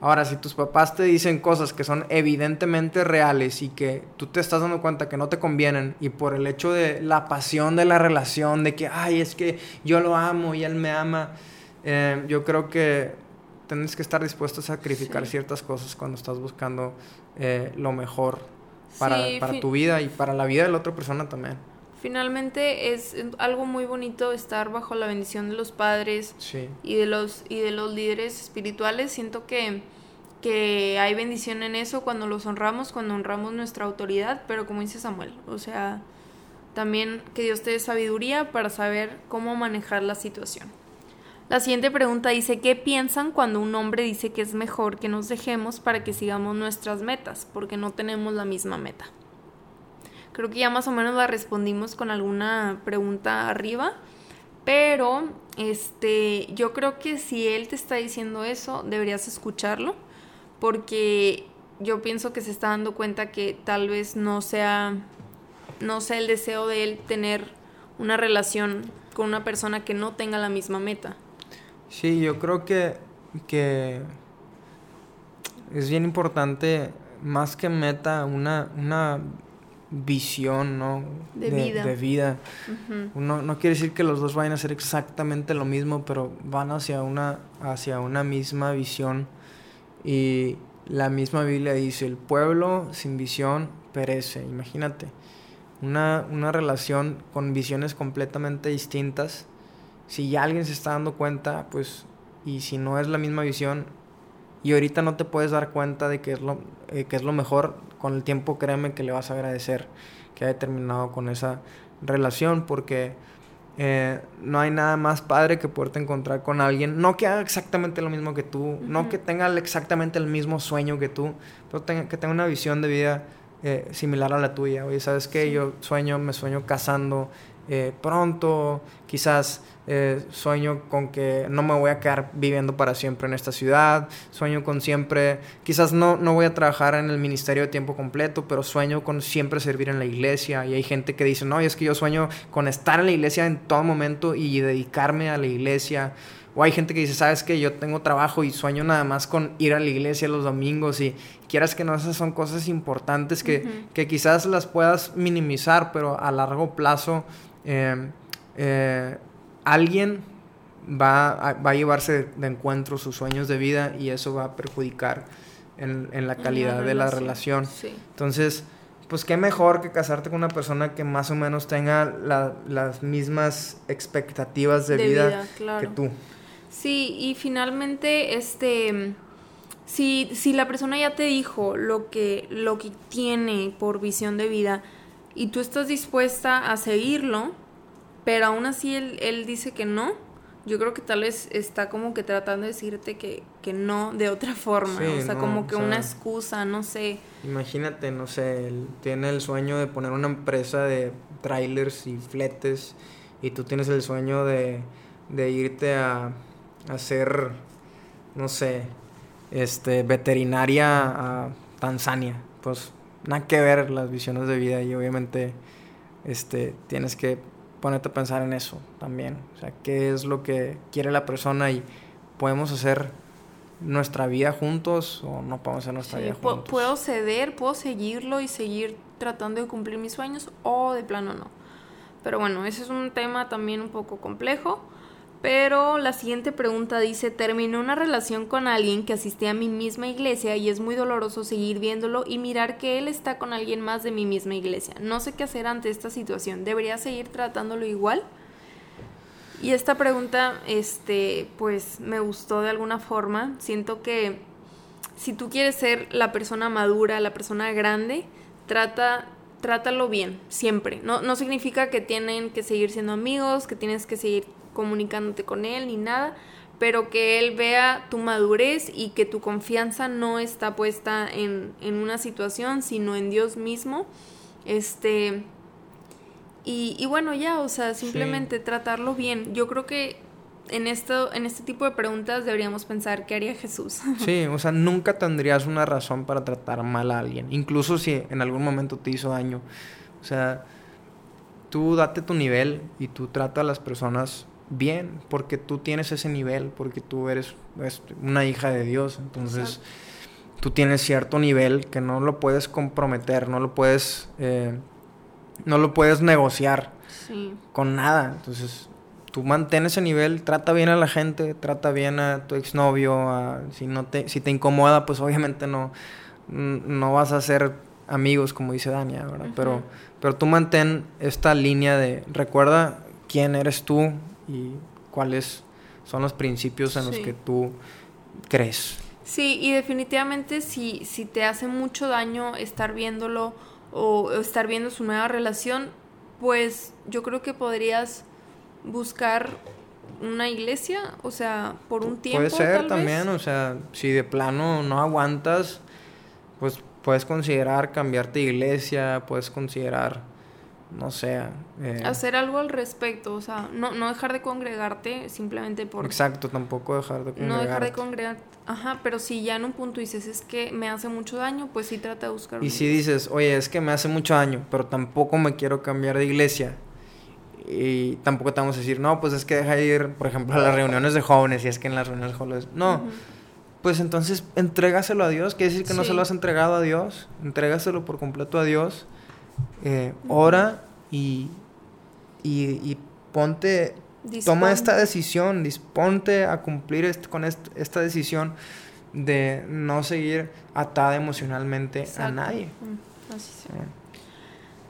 Speaker 2: Ahora, si tus papás te dicen cosas que son evidentemente reales y que tú te estás dando cuenta que no te convienen y por el hecho de la pasión de la relación, de que, ay, es que yo lo amo y él me ama, eh, yo creo que tienes que estar dispuesto a sacrificar ciertas cosas cuando estás buscando eh, lo mejor para, para tu vida y para la vida de la otra persona también.
Speaker 1: Finalmente es algo muy bonito estar bajo la bendición de los padres y de los y de los líderes espirituales. Siento que que hay bendición en eso cuando los honramos, cuando honramos nuestra autoridad, pero como dice Samuel, o sea, también que Dios te dé sabiduría para saber cómo manejar la situación. La siguiente pregunta dice, ¿qué piensan cuando un hombre dice que es mejor que nos dejemos para que sigamos nuestras metas, porque no tenemos la misma meta? Creo que ya más o menos la respondimos con alguna pregunta arriba. Pero, este, yo creo que si él te está diciendo eso, deberías escucharlo. Porque yo pienso que se está dando cuenta que tal vez no sea, no sea el deseo de él tener una relación con una persona que no tenga la misma meta.
Speaker 2: Sí, yo creo que, que es bien importante, más que meta, una, una visión, ¿no?
Speaker 1: De, vida.
Speaker 2: De vida. no quiere decir que los dos vayan a hacer exactamente lo mismo, pero van hacia una, hacia una misma visión. Y la misma Biblia dice, el pueblo sin visión perece. Imagínate, una, una relación con visiones completamente distintas. Si ya alguien se está dando cuenta, pues, y si no es la misma visión, y ahorita no te puedes dar cuenta de que es lo, eh, que es lo mejor, con el tiempo créeme que le vas a agradecer que haya terminado con esa relación porque eh, no hay nada más padre que poderte encontrar con alguien, no que haga exactamente lo mismo que tú, no que tenga exactamente el mismo sueño que tú, pero que tenga una visión de vida eh, similar a la tuya. Oye, ¿sabes qué? Yo sueño, me sueño casando pronto, quizás eh, sueño con que no me voy a quedar viviendo para siempre en esta ciudad, sueño con siempre, quizás no, no voy a trabajar en el ministerio de tiempo completo, pero sueño con siempre servir en la iglesia. Y hay gente que dice, no, es que yo sueño con estar en la iglesia en todo momento y dedicarme a la iglesia. O hay gente que dice, sabes que yo tengo trabajo y sueño nada más con ir a la iglesia los domingos y quieras que no, esas son cosas importantes que, que quizás las puedas minimizar, pero a largo plazo eh, eh, alguien va a, va a llevarse de encuentro sus sueños de vida y eso va a perjudicar en, en la calidad de la relación. Entonces, pues qué mejor que casarte con una persona que más o menos tenga las mismas expectativas de, vida, que tú.
Speaker 1: Sí, y finalmente, este, si, si la persona ya te dijo lo que, lo que tiene por visión de vida y tú estás dispuesta a seguirlo, pero aún así él, él dice que no, yo creo que tal vez está como que tratando de decirte que, que no de otra forma, o sea, como que una excusa, no sé.
Speaker 2: Imagínate, no sé, él tiene el sueño de poner una empresa de trailers y fletes y tú tienes el sueño de, de irte a, hacer, no sé, este, veterinaria a Tanzania. Pues nada que ver las visiones de vida y obviamente este, tienes que ponerte a pensar en eso también. O sea, qué es lo que quiere la persona y podemos hacer nuestra vida juntos o no podemos hacer nuestra vida juntos.
Speaker 1: Puedo ceder, puedo seguirlo y seguir tratando de cumplir mis sueños o de plano no. Pero bueno, ese es un tema también un poco complejo. Pero la siguiente pregunta dice, terminé una relación con alguien que asistía a mi misma iglesia y es muy doloroso seguir viéndolo y mirar que él está con alguien más de mi misma iglesia. No sé qué hacer ante esta situación. ¿Debería seguir tratándolo igual? Y esta pregunta, este, pues me gustó de alguna forma. Siento que si tú quieres ser la persona madura, la persona grande, trata trátalo bien, siempre. No, no significa que tienen que seguir siendo amigos, que tienes que seguir comunicándote con él ni nada, pero que él vea tu madurez y que tu confianza no está puesta en, una situación, sino en Dios mismo. Este. Y, bueno, ya, o sea, simplemente tratarlo bien. Yo creo que en esto, en este tipo de preguntas deberíamos pensar qué haría Jesús.
Speaker 2: Sí, o sea, nunca tendrías una razón para tratar mal a alguien, incluso si en algún momento te hizo daño. O sea, tú date tu nivel y tú trata a las personas bien, porque tú tienes ese nivel, porque tú eres una hija de Dios, entonces tú tienes cierto nivel que no lo puedes comprometer, no lo puedes, eh, no lo puedes negociar con nada, entonces tú mantén ese nivel, trata bien a la gente, trata bien a tu exnovio, si no te, si te incomoda, pues obviamente no, no vas a ser amigos, como dice Dania, ¿verdad? Pero, pero tú mantén esta línea de recuerda quién eres tú y cuáles son los principios en los que tú crees.
Speaker 1: Sí, y definitivamente si, si te hace mucho daño estar viéndolo o estar viendo su nueva relación, pues yo creo que podrías buscar una iglesia, o sea, por un tiempo.
Speaker 2: Puede ser también, o sea, si de plano no aguantas, pues puedes considerar cambiarte de iglesia, puedes considerar, no sé.
Speaker 1: Eh, Hacer algo al respecto, o sea, no, no dejar de congregarte simplemente por...
Speaker 2: Exacto, tampoco dejar de
Speaker 1: congregarte. No dejar de congregarte, ajá, pero si ya en un punto dices, es que me hace mucho daño, pues sí trata de buscar...
Speaker 2: Y si dices, oye, es que me hace mucho daño, pero tampoco me quiero cambiar de iglesia, y tampoco te vamos a decir, no, pues es que deja de ir, por ejemplo, a las reuniones de jóvenes, y es que en las reuniones de jóvenes, no, pues entonces entrégaselo a Dios, quiere decir que no se lo has entregado a Dios, entrégaselo por completo a Dios, eh, ora y, y, ponte, toma esta decisión, disponte a cumplir con esta decisión de no seguir atada emocionalmente a nadie. Así
Speaker 1: eh.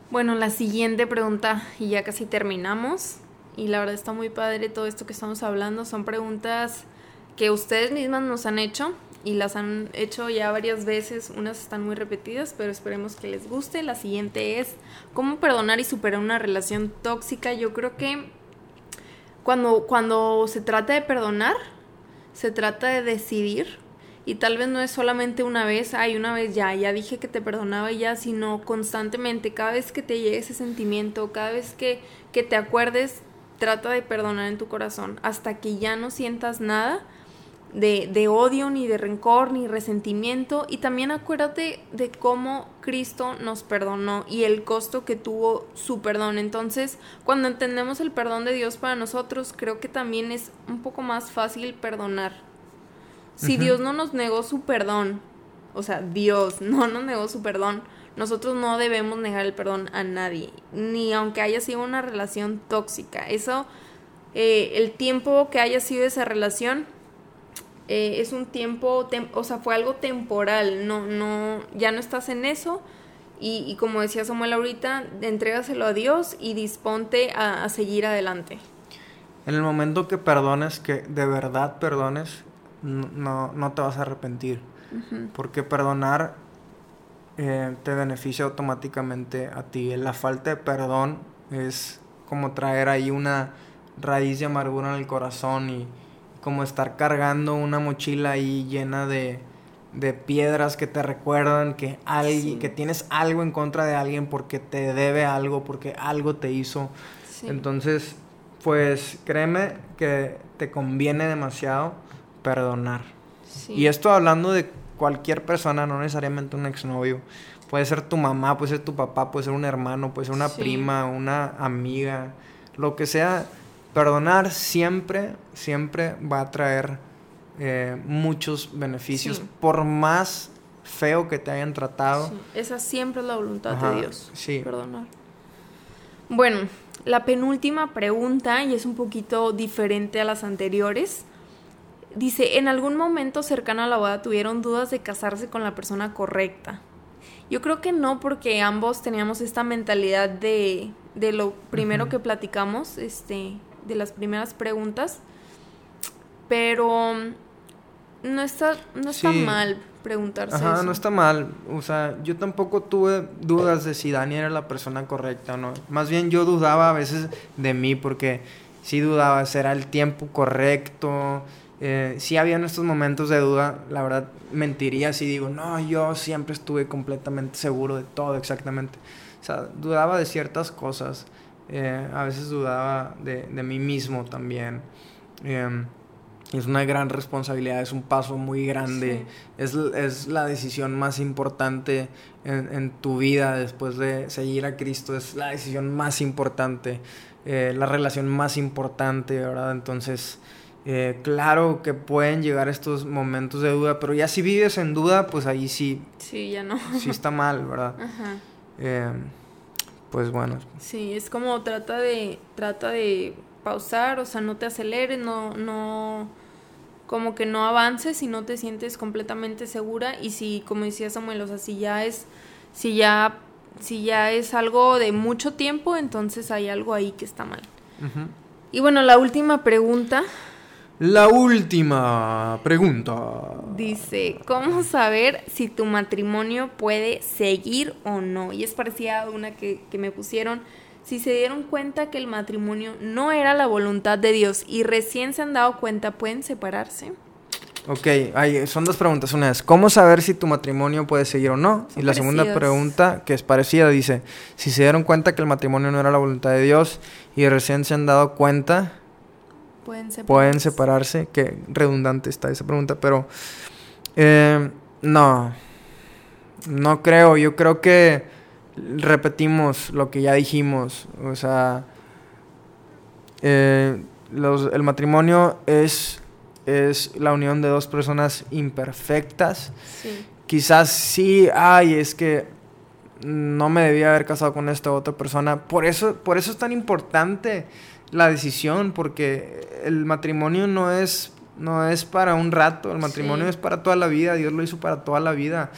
Speaker 1: Bueno, la siguiente pregunta, y ya casi terminamos, y la verdad está muy padre todo esto que estamos hablando, son preguntas que ustedes mismas nos han hecho y las han hecho ya varias veces, unas están muy repetidas, pero esperemos que les guste. La siguiente es, ¿cómo perdonar y superar una relación tóxica? Yo creo que cuando, cuando se trata de perdonar, se trata de decidir y tal vez no es solamente una vez, ay, una vez ya, ya dije que te perdonaba y ya, sino constantemente, cada vez que te llegue ese sentimiento, cada vez que, que te acuerdes, trata de perdonar en tu corazón, hasta que ya no sientas nada de, de, odio, ni de rencor, ni resentimiento. Y también acuérdate de cómo Cristo nos perdonó y el costo que tuvo su perdón. Entonces, cuando entendemos el perdón de Dios para nosotros, creo que también es un poco más fácil perdonar. Si Dios no nos negó su perdón, o sea, Dios no nos negó su perdón, nosotros no debemos negar el perdón a nadie, ni aunque haya sido una relación tóxica. Eso, eh, el tiempo que haya sido esa relación, eh, es un tiempo, o sea, fue algo temporal, no, no, ya no estás en eso. Y, como decía Samuel ahorita, entrégaselo a Dios y disponte a, a seguir adelante.
Speaker 2: En el momento que perdones, que de verdad perdones, no, no te vas a arrepentir. Porque perdonar eh, te beneficia automáticamente a ti. La falta de perdón es como traer ahí una raíz de amargura en el corazón y como estar cargando una mochila ahí llena de, de piedras que te recuerdan que, alguien, que tienes algo en contra de alguien porque te debe algo, porque algo te hizo. Entonces, pues créeme que te conviene demasiado perdonar. Y esto hablando de cualquier persona, no necesariamente un exnovio. Puede ser tu mamá, puede ser tu papá, puede ser un hermano, puede ser una prima, una amiga, lo que sea. Perdonar siempre, siempre va a traer eh, muchos beneficios. Por más feo que te hayan tratado.
Speaker 1: Esa siempre es la voluntad de Dios. Sí. Perdonar. Bueno, la penúltima pregunta, y es un poquito diferente a las anteriores. Dice, en algún momento cercano a la boda tuvieron dudas de casarse con la persona correcta. Yo creo que no, porque ambos teníamos esta mentalidad de, de lo primero que platicamos, este, de las primeras preguntas. Pero no está, no está mal preguntarse.
Speaker 2: Ajá, no está mal. O sea, yo tampoco tuve dudas de si Dani era la persona correcta o no. Más bien yo dudaba a veces de mí porque sí dudaba, ¿será el tiempo correcto? eh, sí había estos momentos de duda, la verdad mentiría si digo, no, yo siempre estuve completamente seguro de todo exactamente. O sea, dudaba de ciertas cosas, eh, a veces dudaba de, de, mí mismo también. Em, es una gran responsabilidad, es un paso muy grande, es, es, la decisión más importante en, en, tu vida después de seguir a Cristo, es la decisión más importante, eh, la relación más importante, ¿verdad? Entonces, eh, claro que pueden llegar estos momentos de duda, pero ya si vives en duda, pues ahí sí.
Speaker 1: Sí, ya no.
Speaker 2: Sí está mal, ¿verdad? Ajá. Eh, pues bueno.
Speaker 1: Sí, es como trata de, trata de pausar, o sea, no te aceleres, no, no, como que no avances y no te sientes completamente segura y si, como decía Samuel, o sea, si ya es, si ya, si ya es algo de mucho tiempo, entonces hay algo ahí que está mal. Y bueno, la última pregunta
Speaker 2: la última pregunta.
Speaker 1: Dice, ¿cómo saber si tu matrimonio puede seguir o no? Y es parecida a una que, me pusieron. Si se dieron cuenta que el matrimonio no era la voluntad de Dios y recién se han dado cuenta, ¿pueden separarse?
Speaker 2: Ok, son dos preguntas. Una es, ¿cómo saber si tu matrimonio puede seguir o no? y la segunda pregunta, que es parecida, dice, si se dieron cuenta que el matrimonio no era la voluntad de Dios y recién se han dado cuenta, pueden separarse. Qué redundante está esa pregunta, pero eh, no, no creo. Yo creo que repetimos lo que ya dijimos. O sea, eh, el matrimonio es, es la unión de dos personas imperfectas. Quizás sí, ay, es que no me debía haber casado con esta otra persona. Por eso, por eso es tan importante la decisión, porque el matrimonio no es, no es para un rato, el matrimonio es para toda la vida, Dios lo hizo para toda la vida.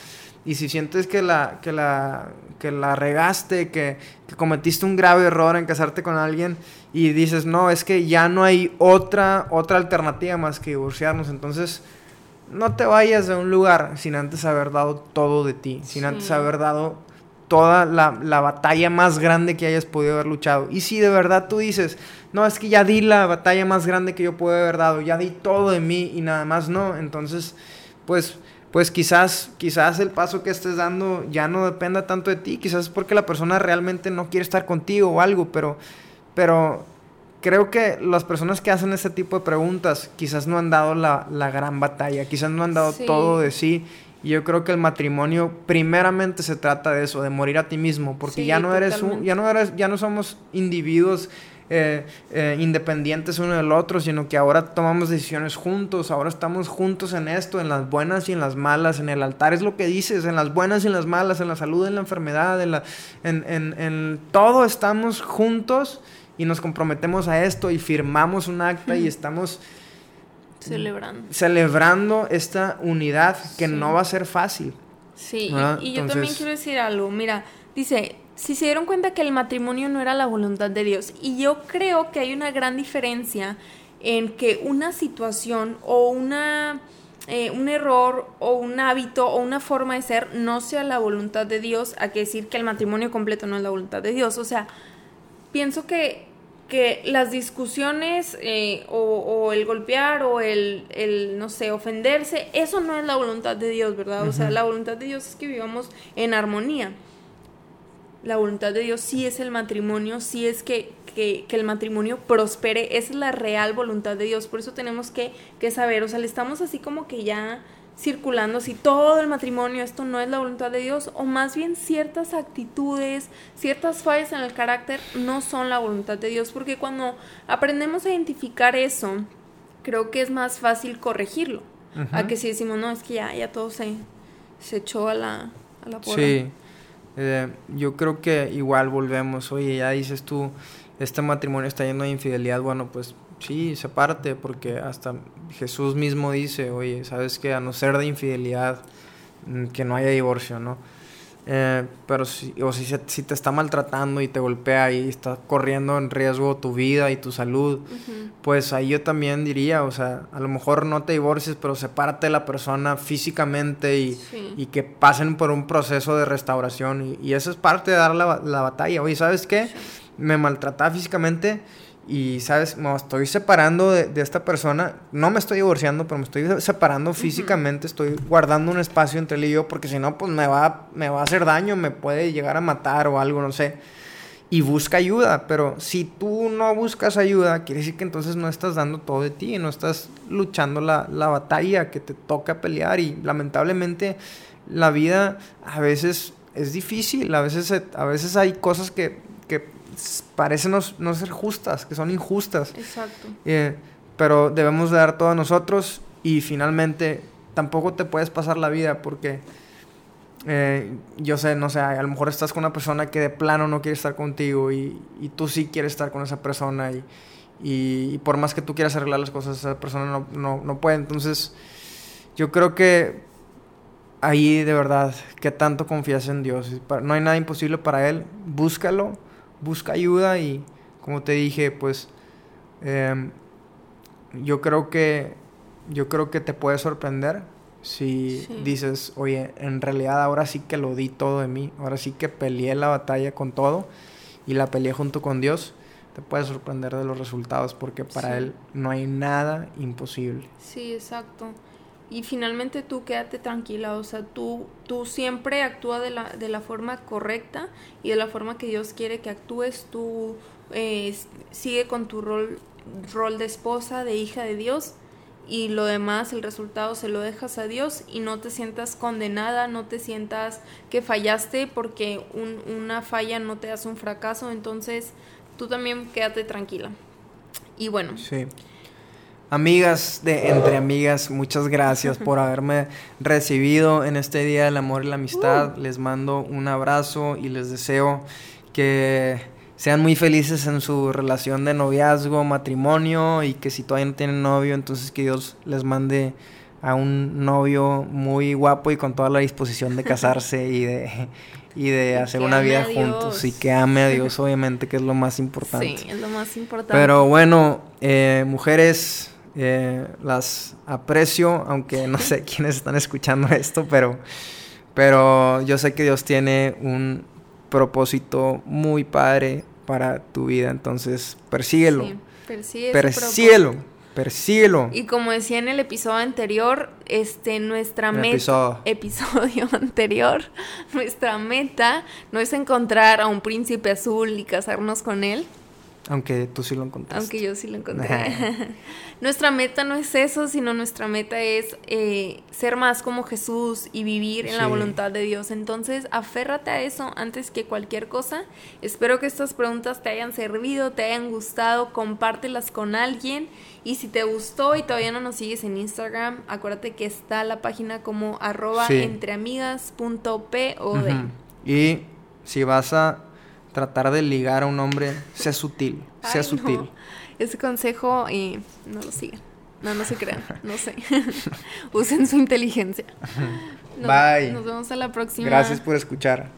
Speaker 2: Y si sientes que la, que la, que la regaste, que, que cometiste un grave error en casarte con alguien y dices, no, es que ya no hay otra, otra alternativa más que divorciarnos, entonces no te vayas de un lugar sin antes haber dado todo de ti, sin antes haber dado toda la, la, batalla más grande que hayas podido haber luchado. Y si de verdad tú dices, no, es que ya di la batalla más grande que yo pude haber dado, ya di todo de mí y nada más no, entonces, pues, pues quizás, quizás el paso que estés dando ya no dependa tanto de ti, quizás es porque la persona realmente no quiere estar contigo o algo, pero, pero creo que las personas que hacen ese tipo de preguntas quizás no han dado la, la gran batalla, quizás no han dado todo de sí y yo creo que el matrimonio primeramente se trata de eso, de morir a ti mismo, porque ya no eres un, ya no eres, ya no somos individuos eh, eh, independientes uno del otro, sino que ahora tomamos decisiones juntos, ahora estamos juntos en esto, en las buenas y en las malas, en el altar es lo que dices, en las buenas y en las malas, en la salud, en la enfermedad, en, la, en, en, en todo estamos juntos y nos comprometemos a esto y firmamos un acta y estamos
Speaker 1: Celebrando.
Speaker 2: Celebrando esta unidad que no va a ser fácil.
Speaker 1: Sí, y, yo también quiero decir algo. Mira, dice, si se dieron cuenta que el matrimonio no era la voluntad de Dios, y yo creo que hay una gran diferencia en que una situación o una... Eh, un error o un hábito o una forma de ser no sea la voluntad de Dios, a que decir que el matrimonio completo no es la voluntad de Dios. O sea, pienso que que las discusiones eh, o, el golpear o el, no sé, ofenderse, eso no es la voluntad de Dios, ¿verdad? O sea, la voluntad de Dios es que vivamos en armonía. La voluntad de Dios sí es el matrimonio, sí es que, que, el matrimonio prospere, esa es la real voluntad de Dios, por eso tenemos que, que saber, o sea, le estamos así como que ya circulando si todo el matrimonio esto no es la voluntad de Dios o más bien ciertas actitudes, ciertas fallas en el carácter no son la voluntad de Dios porque cuando aprendemos a identificar eso, creo que es más fácil corregirlo. A que si decimos, no, es que ya, ya todo se, se echó a la, a la porra.
Speaker 2: Sí, eh, yo creo que igual volvemos, oye, ya dices tú, este matrimonio está lleno de infidelidad, bueno, pues sí, sepárate, porque hasta Jesús mismo dice, oye, sabes que a no ser de infidelidad, mm, que no haya divorcio, ¿no? Eh, pero si, o si, si, te está maltratando y te golpea y está corriendo en riesgo tu vida y tu salud, pues ahí yo también diría, o sea, a lo mejor no te divorcies, pero sepárate de la persona físicamente y, y que pasen por un proceso de restauración. Y, y, eso es parte de dar la, la batalla. Oye, ¿sabes qué? Me maltrataba físicamente y, ¿sabes? Me estoy separando de, esta persona. No me estoy divorciando, pero me estoy separando físicamente. Estoy guardando un espacio entre él y yo, porque si no, pues me va, me va a hacer daño, me puede llegar a matar o algo, no sé. y busca ayuda, pero si tú no buscas ayuda, quiere decir que entonces no estás dando todo de ti, no estás luchando la, la batalla que te toca pelear y lamentablemente la vida a veces es difícil, a veces, a veces hay cosas que, que parecen no, ser justas, que son injustas.
Speaker 1: Exacto.
Speaker 2: Eh, pero debemos dar todo a nosotros y finalmente tampoco te puedes pasar la vida porque eh, yo sé, no sé, a lo mejor estás con una persona que de plano no quiere estar contigo y, y tú sí quieres estar con esa persona y, y, por más que tú quieras arreglar las cosas, esa persona no, no, no puede. Entonces, yo creo que ahí de verdad, que tanto confías en Dios. No hay nada imposible para Él. Búscalo, busca ayuda y como te dije, pues em, yo creo que yo creo que te puede sorprender si dices, oye, en realidad ahora sí que lo di todo de mí, ahora sí que peleé la batalla con todo y la peleé junto con Dios, te puede sorprender de los resultados porque para Él no hay nada imposible.
Speaker 1: Sí, exacto. Y finalmente tú quédate tranquila, o sea, tú, tú siempre actúa de la, de la forma correcta y de la forma que Dios quiere que actúes, tú eh, sigue con tu rol, rol de esposa, de hija de Dios y lo demás, el resultado se lo dejas a Dios y no te sientas condenada, no te sientas que fallaste porque una falla no te hace un fracaso, entonces tú también quédate tranquila. Y bueno.
Speaker 2: Sí. Amigas de Entre Amigas, muchas gracias por haberme recibido en este Día del Amor y la Amistad. Les mando un abrazo y les deseo que sean muy felices en su relación de noviazgo, matrimonio y que si todavía no tienen novio, entonces que Dios les mande a un novio muy guapo y con toda la disposición de casarse y de, y de hacer una vida juntos y que ame a Dios, obviamente, que es lo más importante.
Speaker 1: Sí, es lo más importante.
Speaker 2: Pero bueno, eh, mujeres, eh, las aprecio, aunque no sé quiénes están escuchando esto, pero, pero yo sé que Dios tiene un propósito muy padre para tu vida, entonces persíguelo.
Speaker 1: Sí,
Speaker 2: persíguelo. Persíguelo.
Speaker 1: Y como decía en el episodio anterior, este, nuestra meta. Episodio. anterior. Nuestra meta no es encontrar a un príncipe azul y casarnos con él.
Speaker 2: Aunque tú sí lo encontraste.
Speaker 1: Aunque yo sí lo encontré. nuestra meta no es eso, sino nuestra meta es eh, ser más como Jesús y vivir en la voluntad de Dios. Entonces, aférrate a eso antes que cualquier cosa. Espero que estas preguntas te hayan servido, te hayan gustado, compártelas con alguien. Y si te gustó y todavía no nos sigues en Instagram, acuérdate que está la página como arroba entreamigas.pod.
Speaker 2: Y si vas a tratar de ligar a un hombre, sea sutil, sea sutil.
Speaker 1: Ese consejo y no lo sigan. No, no se crean, no sé. Usen su inteligencia.
Speaker 2: Bye.
Speaker 1: Nos vemos a la próxima.
Speaker 2: Gracias por escuchar.